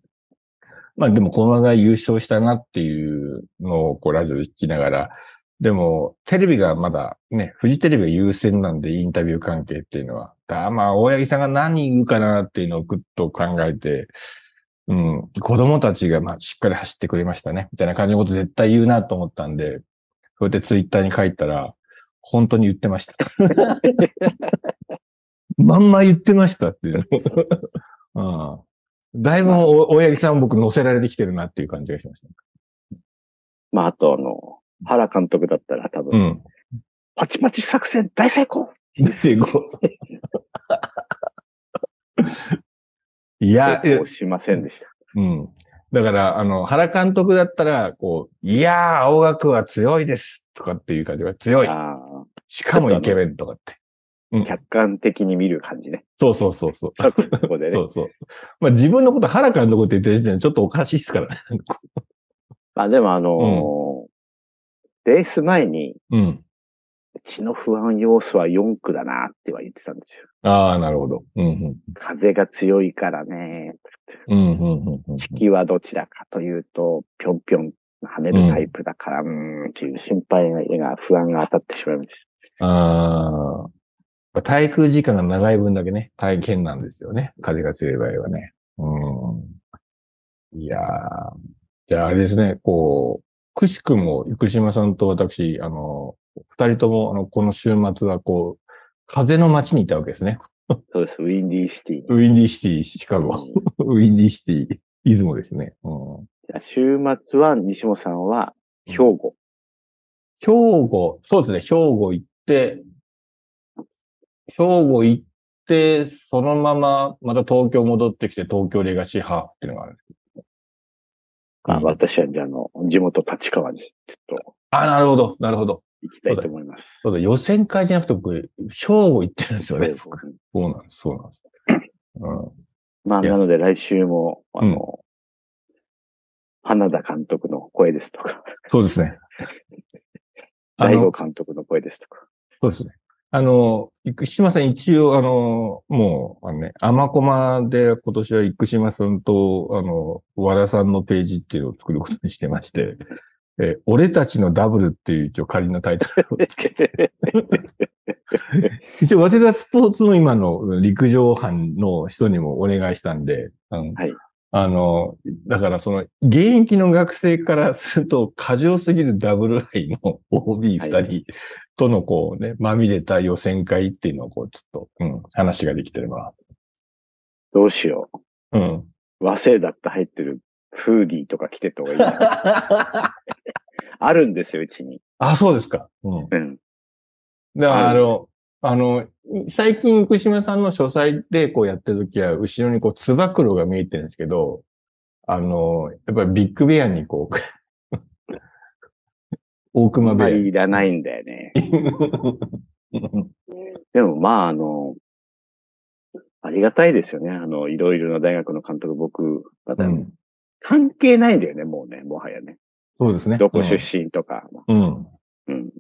まあでもこのまま優勝したなっていうのをこうラジオで聞きながら、でもテレビがまだね、フジテレビが優先なんでインタビュー関係っていうのは、だまあ大八木さんが何言うかなっていうのをぐっと考えて、うん、子供たちがまあしっかり走ってくれましたね、みたいな感じのこと絶対言うなと思ったんで、そうやってツイッターに書いたら、本当に言ってました。まんま言ってましたっていうの。うん、だいぶお大八木さんを僕乗せられてきてるなっていう感じがしました。まあ、あとあの、原監督だったら多分、うん。パチパチ作戦大成功で、成功。いや、しませんでした。うん。だから、あの、原監督だったら、こう、いやー、青学は強いですとかっていう感じが強い。あしかもイケメンとかって。あ、客観的に見る感じね。そうそうそうそう。ここでね そ。うそう。まあ自分のこと原監督って言ってる時点でちょっとおかしいっすからね。まあでもあのーレース前に、うん。うちの不安要素は4区だなっては言ってたんですよ。ああ、なるほど。うん、うん。風が強いからね。うん、うん、うんうん。引きはどちらかというと、ぴょんぴょん跳ねるタイプだから、うーん、っていう心配が、不安が当たってしまいましああ。滞空時間が長い分だけね、大変なんですよね。風が強い場合はね。うん。いやー。じゃああれですね、こう、くしくも、生島さんと私、あの、二人とも、あの、この週末はこう、風の街にいたわけですね。た。そうです、 Windy City。Windy City、シカゴ。Windy Ci ty、出雲ですね。うん、じゃあ週末は西本さんは兵庫。兵庫、そうですね、兵庫行って、兵庫行って、そのまままた東京戻ってきて、東京レガシーハーフっていうのがあるんです。あうん私はじゃあ、あの、地元立川にちょっとあ、なるほど、なるほど。行きたいと思います。そうだ、予選会じゃなくて僕、兵庫行ってるんですよね。そうなんです、そうなんです。うんまあ、なので来週も、あの、花田監督の声ですとか、そうですね。あ大の悟、監督の声ですとか。そうですね。あの、生島さん一応、あの、もう、あのね、アマコマで今年は生島さんと、あの、和田さんのページっていうのを作ることにしてまして、え、俺たちのダブルっていう一応仮のタイトルをつけて、一応、早稲田スポーツの今の陸上班の人にもお願いしたんで、うんはい。あの、だからその、現役の学生からすると過剰すぎるダブル愛の OB 二はい。人とのこうね、まみれた予選会っていうのをこう、ちょっと、うん、話ができてれば。どうしようん。う。和製だって入ってるフーディーとか着てった方がいいな。あるんですよ、うちに。あ、そうですか。うん。うん。だから、はいあの、あの、最近、福島さんの書斎でこうやってるときは、後ろにこう、つば九郎が見えてるんですけど、あの、やっぱりビッグベアにこう、大熊ベア。りいらないんだよね。でも、まあ、あの、ありがたいですよね。あの、いろいろな大学の監督、僕、まだうん関係ないんだよね、もうね、もはやね。そうですね。どこ出身とか。うん。うん。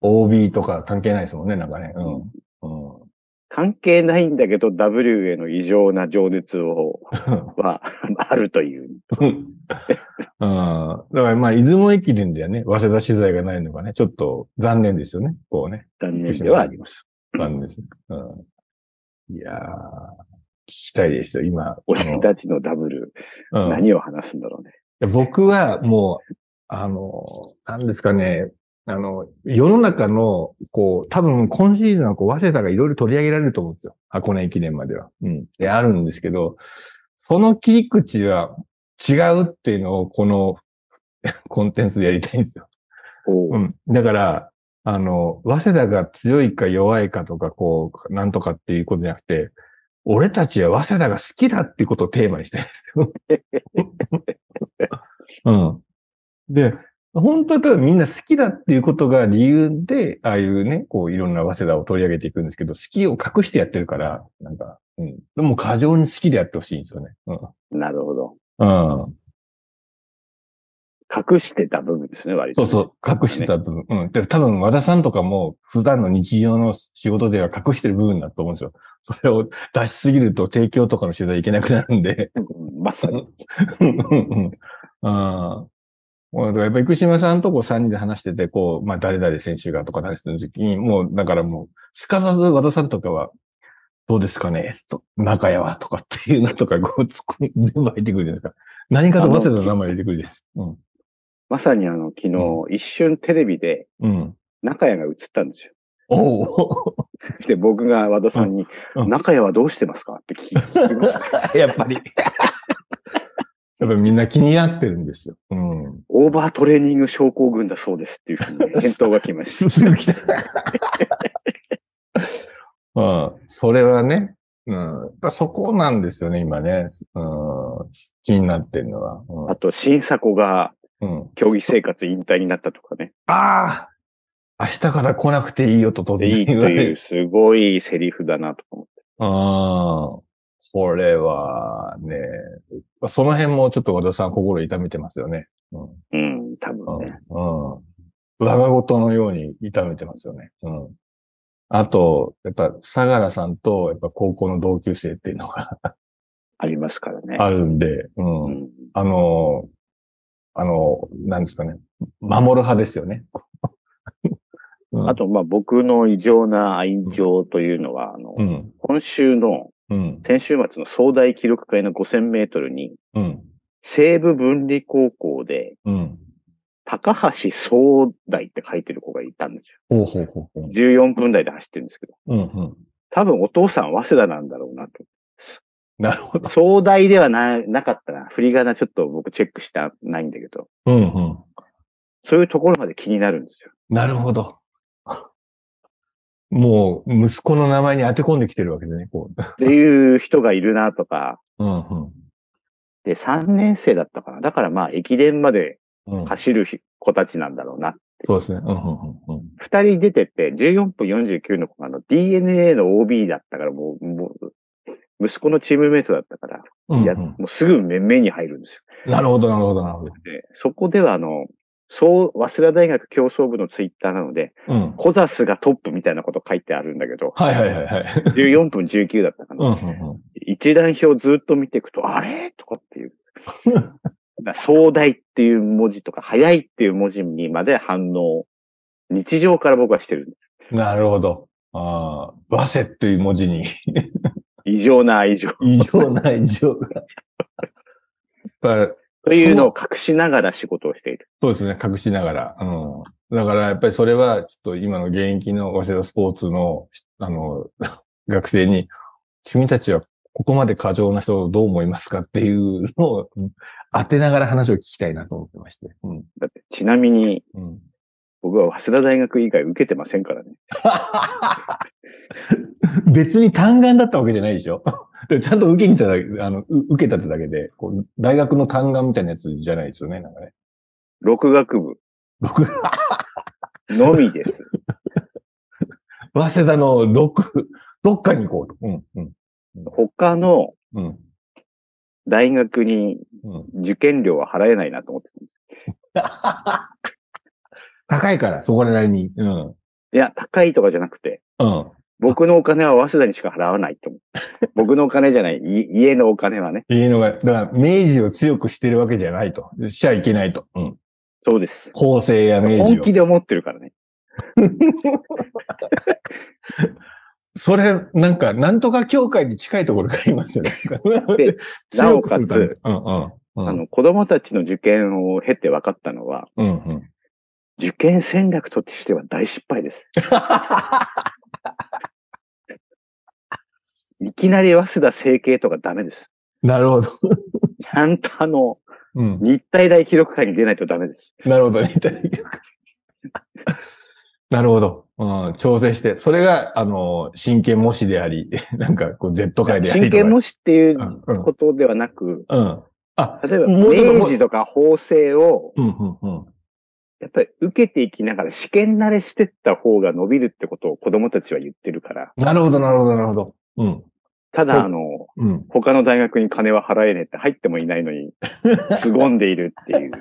OB とか関係ないですもんね、なんかね。うん。うん。関係ないんだけど、W への異常な情熱を、は、あるという。うん。だからまあ、出雲駅伝ではね、早稲田取材がないのがね、ちょっと残念ですよね。こうね。残念ではあります。残念ですね。うん。いやー、聞きたいですよ、今。俺たちのダブル、うん何を話すんだろうね。僕はもう、あの、なんですかね、あの、世の中の、こう、多分今シーズンはこう、早稲田がいろいろ取り上げられると思うんですよ。箱根駅伝までは。うん。で、あるんですけど、その切り口は違うっていうのを、この コンテンツでやりたいんですよ。おううん。だから、あの、早稲田が強いか弱いかとか、こう、なんとかっていうことじゃなくて、俺たちは早稲田が好きだっていうことをテーマにしてるんですよ。うん。で、本当は多分みんな好きだっていうことが理由で、ああいうね、こういろんな早稲田を取り上げていくんですけど、好きを隠してやってるから、なんか、うん。でも過剰に好きでやってほしいんですよね。なるほど。うん。うん。隠してた部分ですね、割とね、そうそう、隠してた部分。うん。で多分和田さんとかも普段の日常の仕事では隠してる部分だと思うんですよ。それを出しすぎると提供とかの取材いけなくなるんで。うんまさに。うんやっぱ生島さんとこう3人で話してて、こう、まあ誰々選手がとか話してる時に、もう、だからもう、すかさず和田さんとかは、どうですかねと、中谷はとかっていうのとか、こう、突っ込入ってくるじゃないですか。何かと早稲田の名前入れてくるじゃないですか。まさにあの、昨日、一瞬テレビでうん。うん。中谷が映ったんですよ。おおで、僕が和田さんに、うんうん中谷はどうしてますか？って聞きました。やっぱり。やっぱりみんな気になってるんですよ。うん。オーバートレーニング症候群だそうですっていうふうに返答が来まし すぐ来た。うん。それはね、うん。そこなんですよね、今ね。うん。気になってるのは。た。あと、新迫がうん。うん、競技生活引退になったとかね。ああ明日から来なくていいよと突でいいと然言われる。いう、すごいセリフだなと思って。ああ。これはね、その辺もちょっと和田さん心痛めてますよね。うん。うん、多分ね。うん。我が事のように痛めてますよね。うん。あと、やっぱ、相良さんと、やっぱ高校の同級生っていうのが ありますからね。あるんで、うん。うんあの、あの、なんですかね。守る派ですよね。うんあと、まあ、僕の異常な愛情というのは、あの、うん。今週の、うん。先週末の総大記録会の5000メートルに、うん。西部分離高校で、うん。高橋総大って書いてる子がいたんですよ。。14分台で走ってるんですけど、うんうん。多分お父さん早稲田なんだろうなと。なるほど。総大ではな、なかったな。振り仮名ちょっと僕チェックしたないんだけど、うんうん。そういうところまで気になるんですよ。なるほど。もう、息子の名前に当て込んできてるわけでね、こっていう人がいるなとか、う。うんうん。で、3年生だったかな。だからまあ、駅伝までうん、走る子たちなんだろうな。そうですね。うんうんうん二人出てて、14分49の子があの DNA の OB だったから、もう、もう、息子のチームメイトだったから、うん。やうんもうすぐ目目に入るんですよ。うん、なるほど、なるほど、なるほど。で、そこではあの、そう、早稲田大学競争部のツイッターなので、うん。コザスがトップみたいなこと書いてあるんだけど、はいはいはいはい。14分19だったかな。うんうんうん。一覧表ずっと見ていくと、あれ？とかっていう。壮大っていう文字とか、速いっていう文字にまで反応、日常から僕はしてるんです。なるほど。ああ、和瀬という文字に異常な愛情。異常な異常が。やっぱというのを隠しながら仕事をしている。そうですね、隠しながら。うん。だからやっぱりそれは、ちょっと今の現役の早稲田スポーツの、あの、学生に、君たちはここまで過剰な人をどう思いますかっていうのをうん当てながら話を聞きたいなと思ってまして。うん。だって、ちなみに、うん。僕は早稲田大学以外受けてませんからね。別に単眼だったわけじゃないでしょでちゃんと受けにただけ、あの、う受けたってだけで、こう大学の単眼みたいなやつじゃないですよね、なんかね。六学部僕、のみです。早稲田の6、どっかに行こうと。うん、うん、他のうん、大学にうん。受験料は払えないなと思ってた 高いから、そこらなりに。うん。いや、高いとかじゃなくて、うん。僕のお金は早稲田にしか払わないと思う。僕のお金じゃない、い家のお金はね。いいのが、だから、明治を強くしてるわけじゃないと。しちゃいけないと。うん。そうです。法政や明治を本気。で思ってるからね。それ、なんか、なんとか協会に近いところがありますよね。で 強くするため。うんうん。うんあの、子供たちの受験を経て分かったのは、うんうん。受験戦略としては大失敗です。いきなり早稲田整形とかダメです。なるほど。ちゃんとあの、うん。日体大記録会に出ないとダメです。なるほどね。なるほど。うん、調整して。それが、あの、真剣模試であり、なんか、こう、Z 界であり。真剣模試っていううんうんことではなく、うん。あ、例えば、明治とか法政を、うん、うん、うん。やっぱり受けていきながら試験慣れしてった方が伸びるってことを子供たちは言ってるから、なるほど、なるほど、なるほど。うん。ただ、あの、うん。他の大学に金は払えねえって入ってもいないのに、凄んでいるっていう。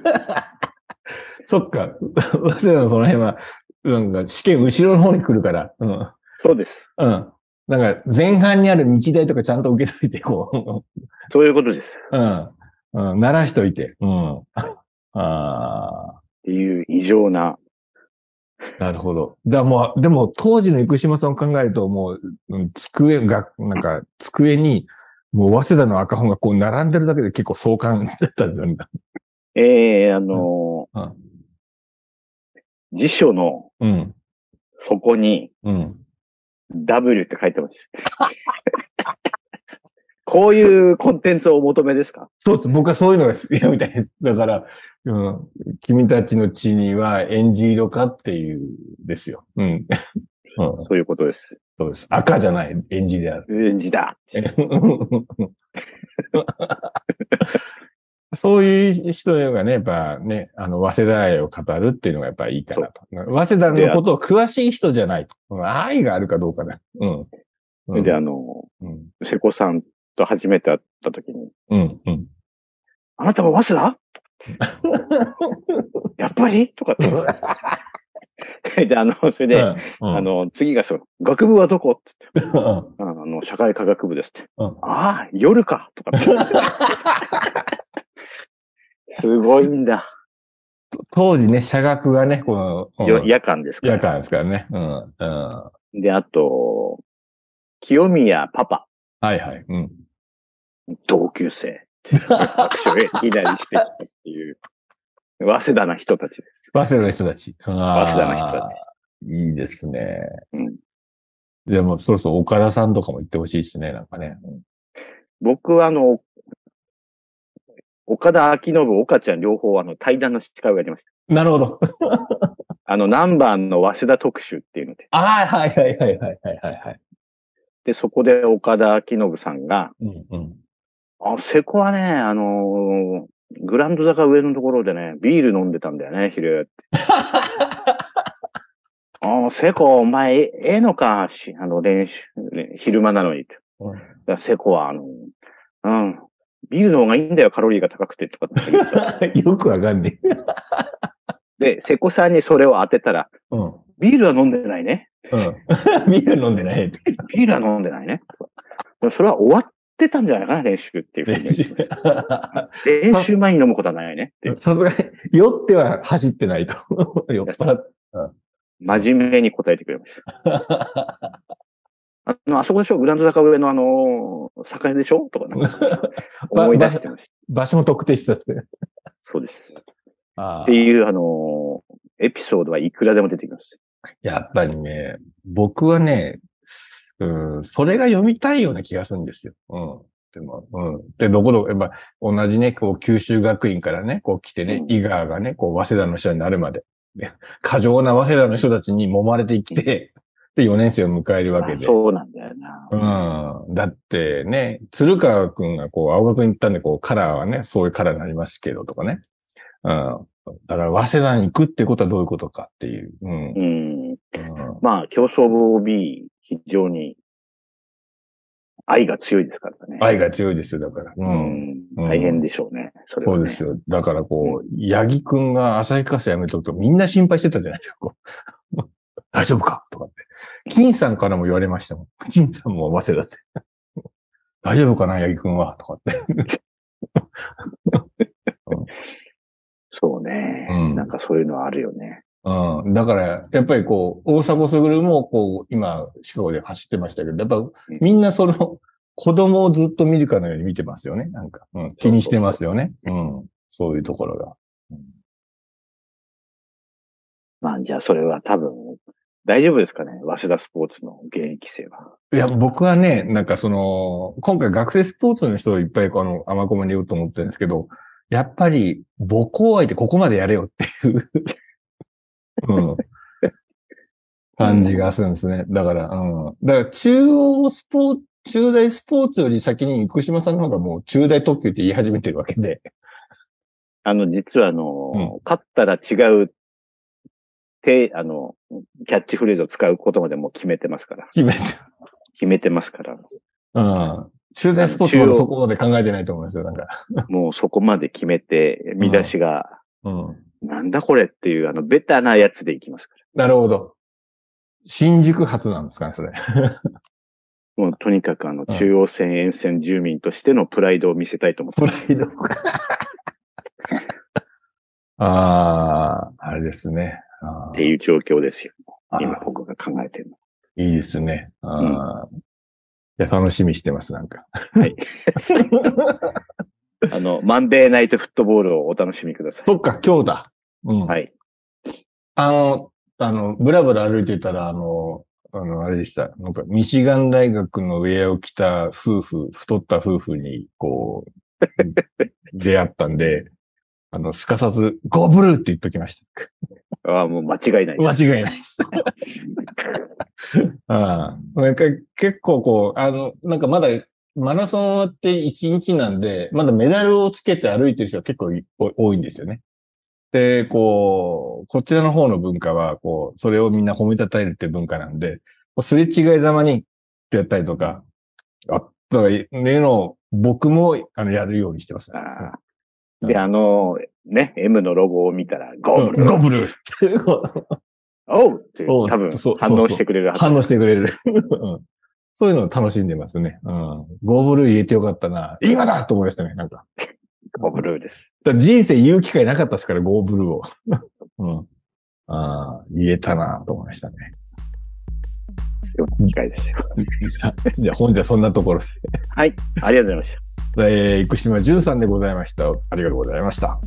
そっか。早稲田のその辺は、なんか試験後ろの方に来るから。うん。そうです。うん。なんか前半にある日大とかちゃんと受けといて、こそういうことです。う。うん。うん。鳴らしといて。うん。あっていう異常な、あ、なるほど。だもう、でも当時の生島さんを考えると、もう、うん机が、なんか、机に、もう早稲田の赤本がこう並んでるだけで結構壮観だったんじゃないか。ええあの、うん辞書のうん。底にうん。W って書いてます。こういうコンテンツをお求めですか？そうです。僕はそういうのが好きみたいです。だから、うん、君たちの地にはエンジ色かっていうですよ。うん。うん、そういうことです。そうです。赤じゃない、エンジである。レンジだ。そういう人がね、やっぱね、あの、早稲田愛を語るっていうのがやっぱいいかなと。早稲田のことを詳しい人じゃないと。うん愛があるかどうかだ。うん。うんで、あの、うん。瀬古さんと初めて会った時に、うん。うん。あなたも早稲田 やっぱり？とかって。で、あの、それで、うんあ、の、次がそう、学部はどこ？って言ってうんああの、社会科学部ですって。うんああ、夜かとかって。すごいんだ。当時ね、社学がね、この、ようん夜間ですから。夜間ですからね。うん。うん。で、あと、清宮パパ、はいはい。うん。同級生。拍手をいきなりしてきたっていう、早稲田な人たちです。早稲田の人たち。早早稲田の人たち。いいですね。うんでも、そろそろ岡田さんとかも行ってほしいですね、なんかね。僕はあの、岡田明信、岡ちゃん両方あの対談の司会をやりました。なるほど。あの、ナンバーの早稲田特集っていうので。ああ、はいはいはいはいはいはいはい。で、そこで岡田明信さんが、うんうん。あ、瀬古はね、あのーグランド坂上のところでね、ビール飲んでたんだよね、昼って。あ、瀬古、お前、えええのか、し、あの、練習、ね昼間なのにって。うんいや瀬古は、あの、うん、ビールの方がいいんだよ、カロリーが高くて、とかって よくわかんね で、瀬古さんにそれを当てたら、え。うん。ビールは飲んでないね。うん。ビール飲んでない。ビールは飲んでないね。それは終わってたんじゃないかな、練習っていう練習。練習前に飲むことはないねっていう。さすがに、酔っては走ってないと。酔っ払って。真面目に答えてくれました。あの、あそこでしょグランド坂上のあのー、酒屋でしょ？とかなんか思い出してました。場所も特定してたって。そうです。あっていう、あのーエピソードはいくらでも出てきます。やっぱりね、僕はね、うん、それが読みたいような気がするんですよ。うん。でも、うん。で、どこどこ、やっぱ、同じね、こう、九州学院からね、こう来てね、うん井川がね、こう、早稲田の人になるまで、ね過剰な早稲田の人たちに揉まれてきて、で、4年生を迎えるわけで。まあそうなんだよな。うん。だってね、鶴川くんがこう、青学に行ったんで、こう、カラーはね、そういうカラーになりますけど、とかね。うん。だから、早稲田に行くってことはどういうことかっていう。うん。うん。うんまあ、競争部 OB、非常に愛が強いですからね。愛が強いですよ、だから。う。うんん。大変でしょうね。それは、ね。そうですよ。だからこう、八木くんが旭化成辞めとくとみんな心配してたじゃないですか。大丈夫かとかって。金さんからも言われましたもん。金さんも早稲田って。大丈夫かな、八木くんはとかって。そうね、うんなんかそういうのはあるよね。うん。だから、やっぱりこう、大迫傑もこう、今、シカゴで走ってましたけど、やっぱみんなその、子供をずっと見るかのように見てますよね。なんか、うん、気にしてますよね。うん。そういうところが。まあ、じゃあそれは多分、大丈夫ですかね早稲田スポーツの現役生は。いや、僕はね、なんかその、今回学生スポーツの人をいっぱいこの、アマコマに言おうと思ってるんですけど、やっぱり母校愛ってここまでやれよっていう。うん。感じがするんですね。だから、うん。だから中央スポーツ、中大スポーツより先に生島さんの方がもう中大特急って言い始めてるわけで。あの、実はあの、うん勝ったら違う、て、あの、キャッチフレーズを使うことまでもう決めてますから。決めて。決めてますから。うん。中大スポーツまでそこまで考えてないと思いますよ、なんか。もうそこまで決めて、見出しが、うん。なんだこれっていう、あの、ベタなやつでいきますかなるほど。新宿発なんですかね、それ。ら。もうとにかくあの、うん中央線沿線住民としてのプライドを見せたいと思ってプライド。ああ、あれですね。あっていう状況ですよ。ー今僕が考えてるの。いいですね。あーいや、楽しみにしてます、なんか。はい。あの、マンデーナイトフットボールをお楽しみください。そっか、今日だ。うん。はい。あの、あの、ブラブラ歩いてたら、あの、あの、あれでした。なんか、ミシガン大学のウェアを着た夫婦、太った夫婦に、こう、出会ったんで、あの、すかさず、ゴーブルーって言っときました。ああ、もう間違いない。間違いないです。ああなんか結構こう、あの、なんかまだマラソン終わって1日なんで、まだメダルをつけて歩いてる人が結構い多いんですよね。で、こう、こちらの方の文化は、こう、それをみんな褒めたたえるって文化なんで、すれ違いざまにってやったりとか、あったらいいのを僕もあのやるようにしてます、で、あの、ね、M のロゴを見たら、ゴーブルうんゴブルーってこうおうって多分反応してくれる反応してくれる。うんそういうのを楽しんでますね。うん。ゴーブルー言えてよかったな。今だと思いましたね、なんか。ゴーブルーです。だ人生言う機会なかったですから、ゴーブルーを。うん。ああ、言えたなと思いましたね。よ機会ですよ。じゃあ、本日はそんなところで。はい。ありがとうございました。えー、生島淳さんでございました。ありがとうございました。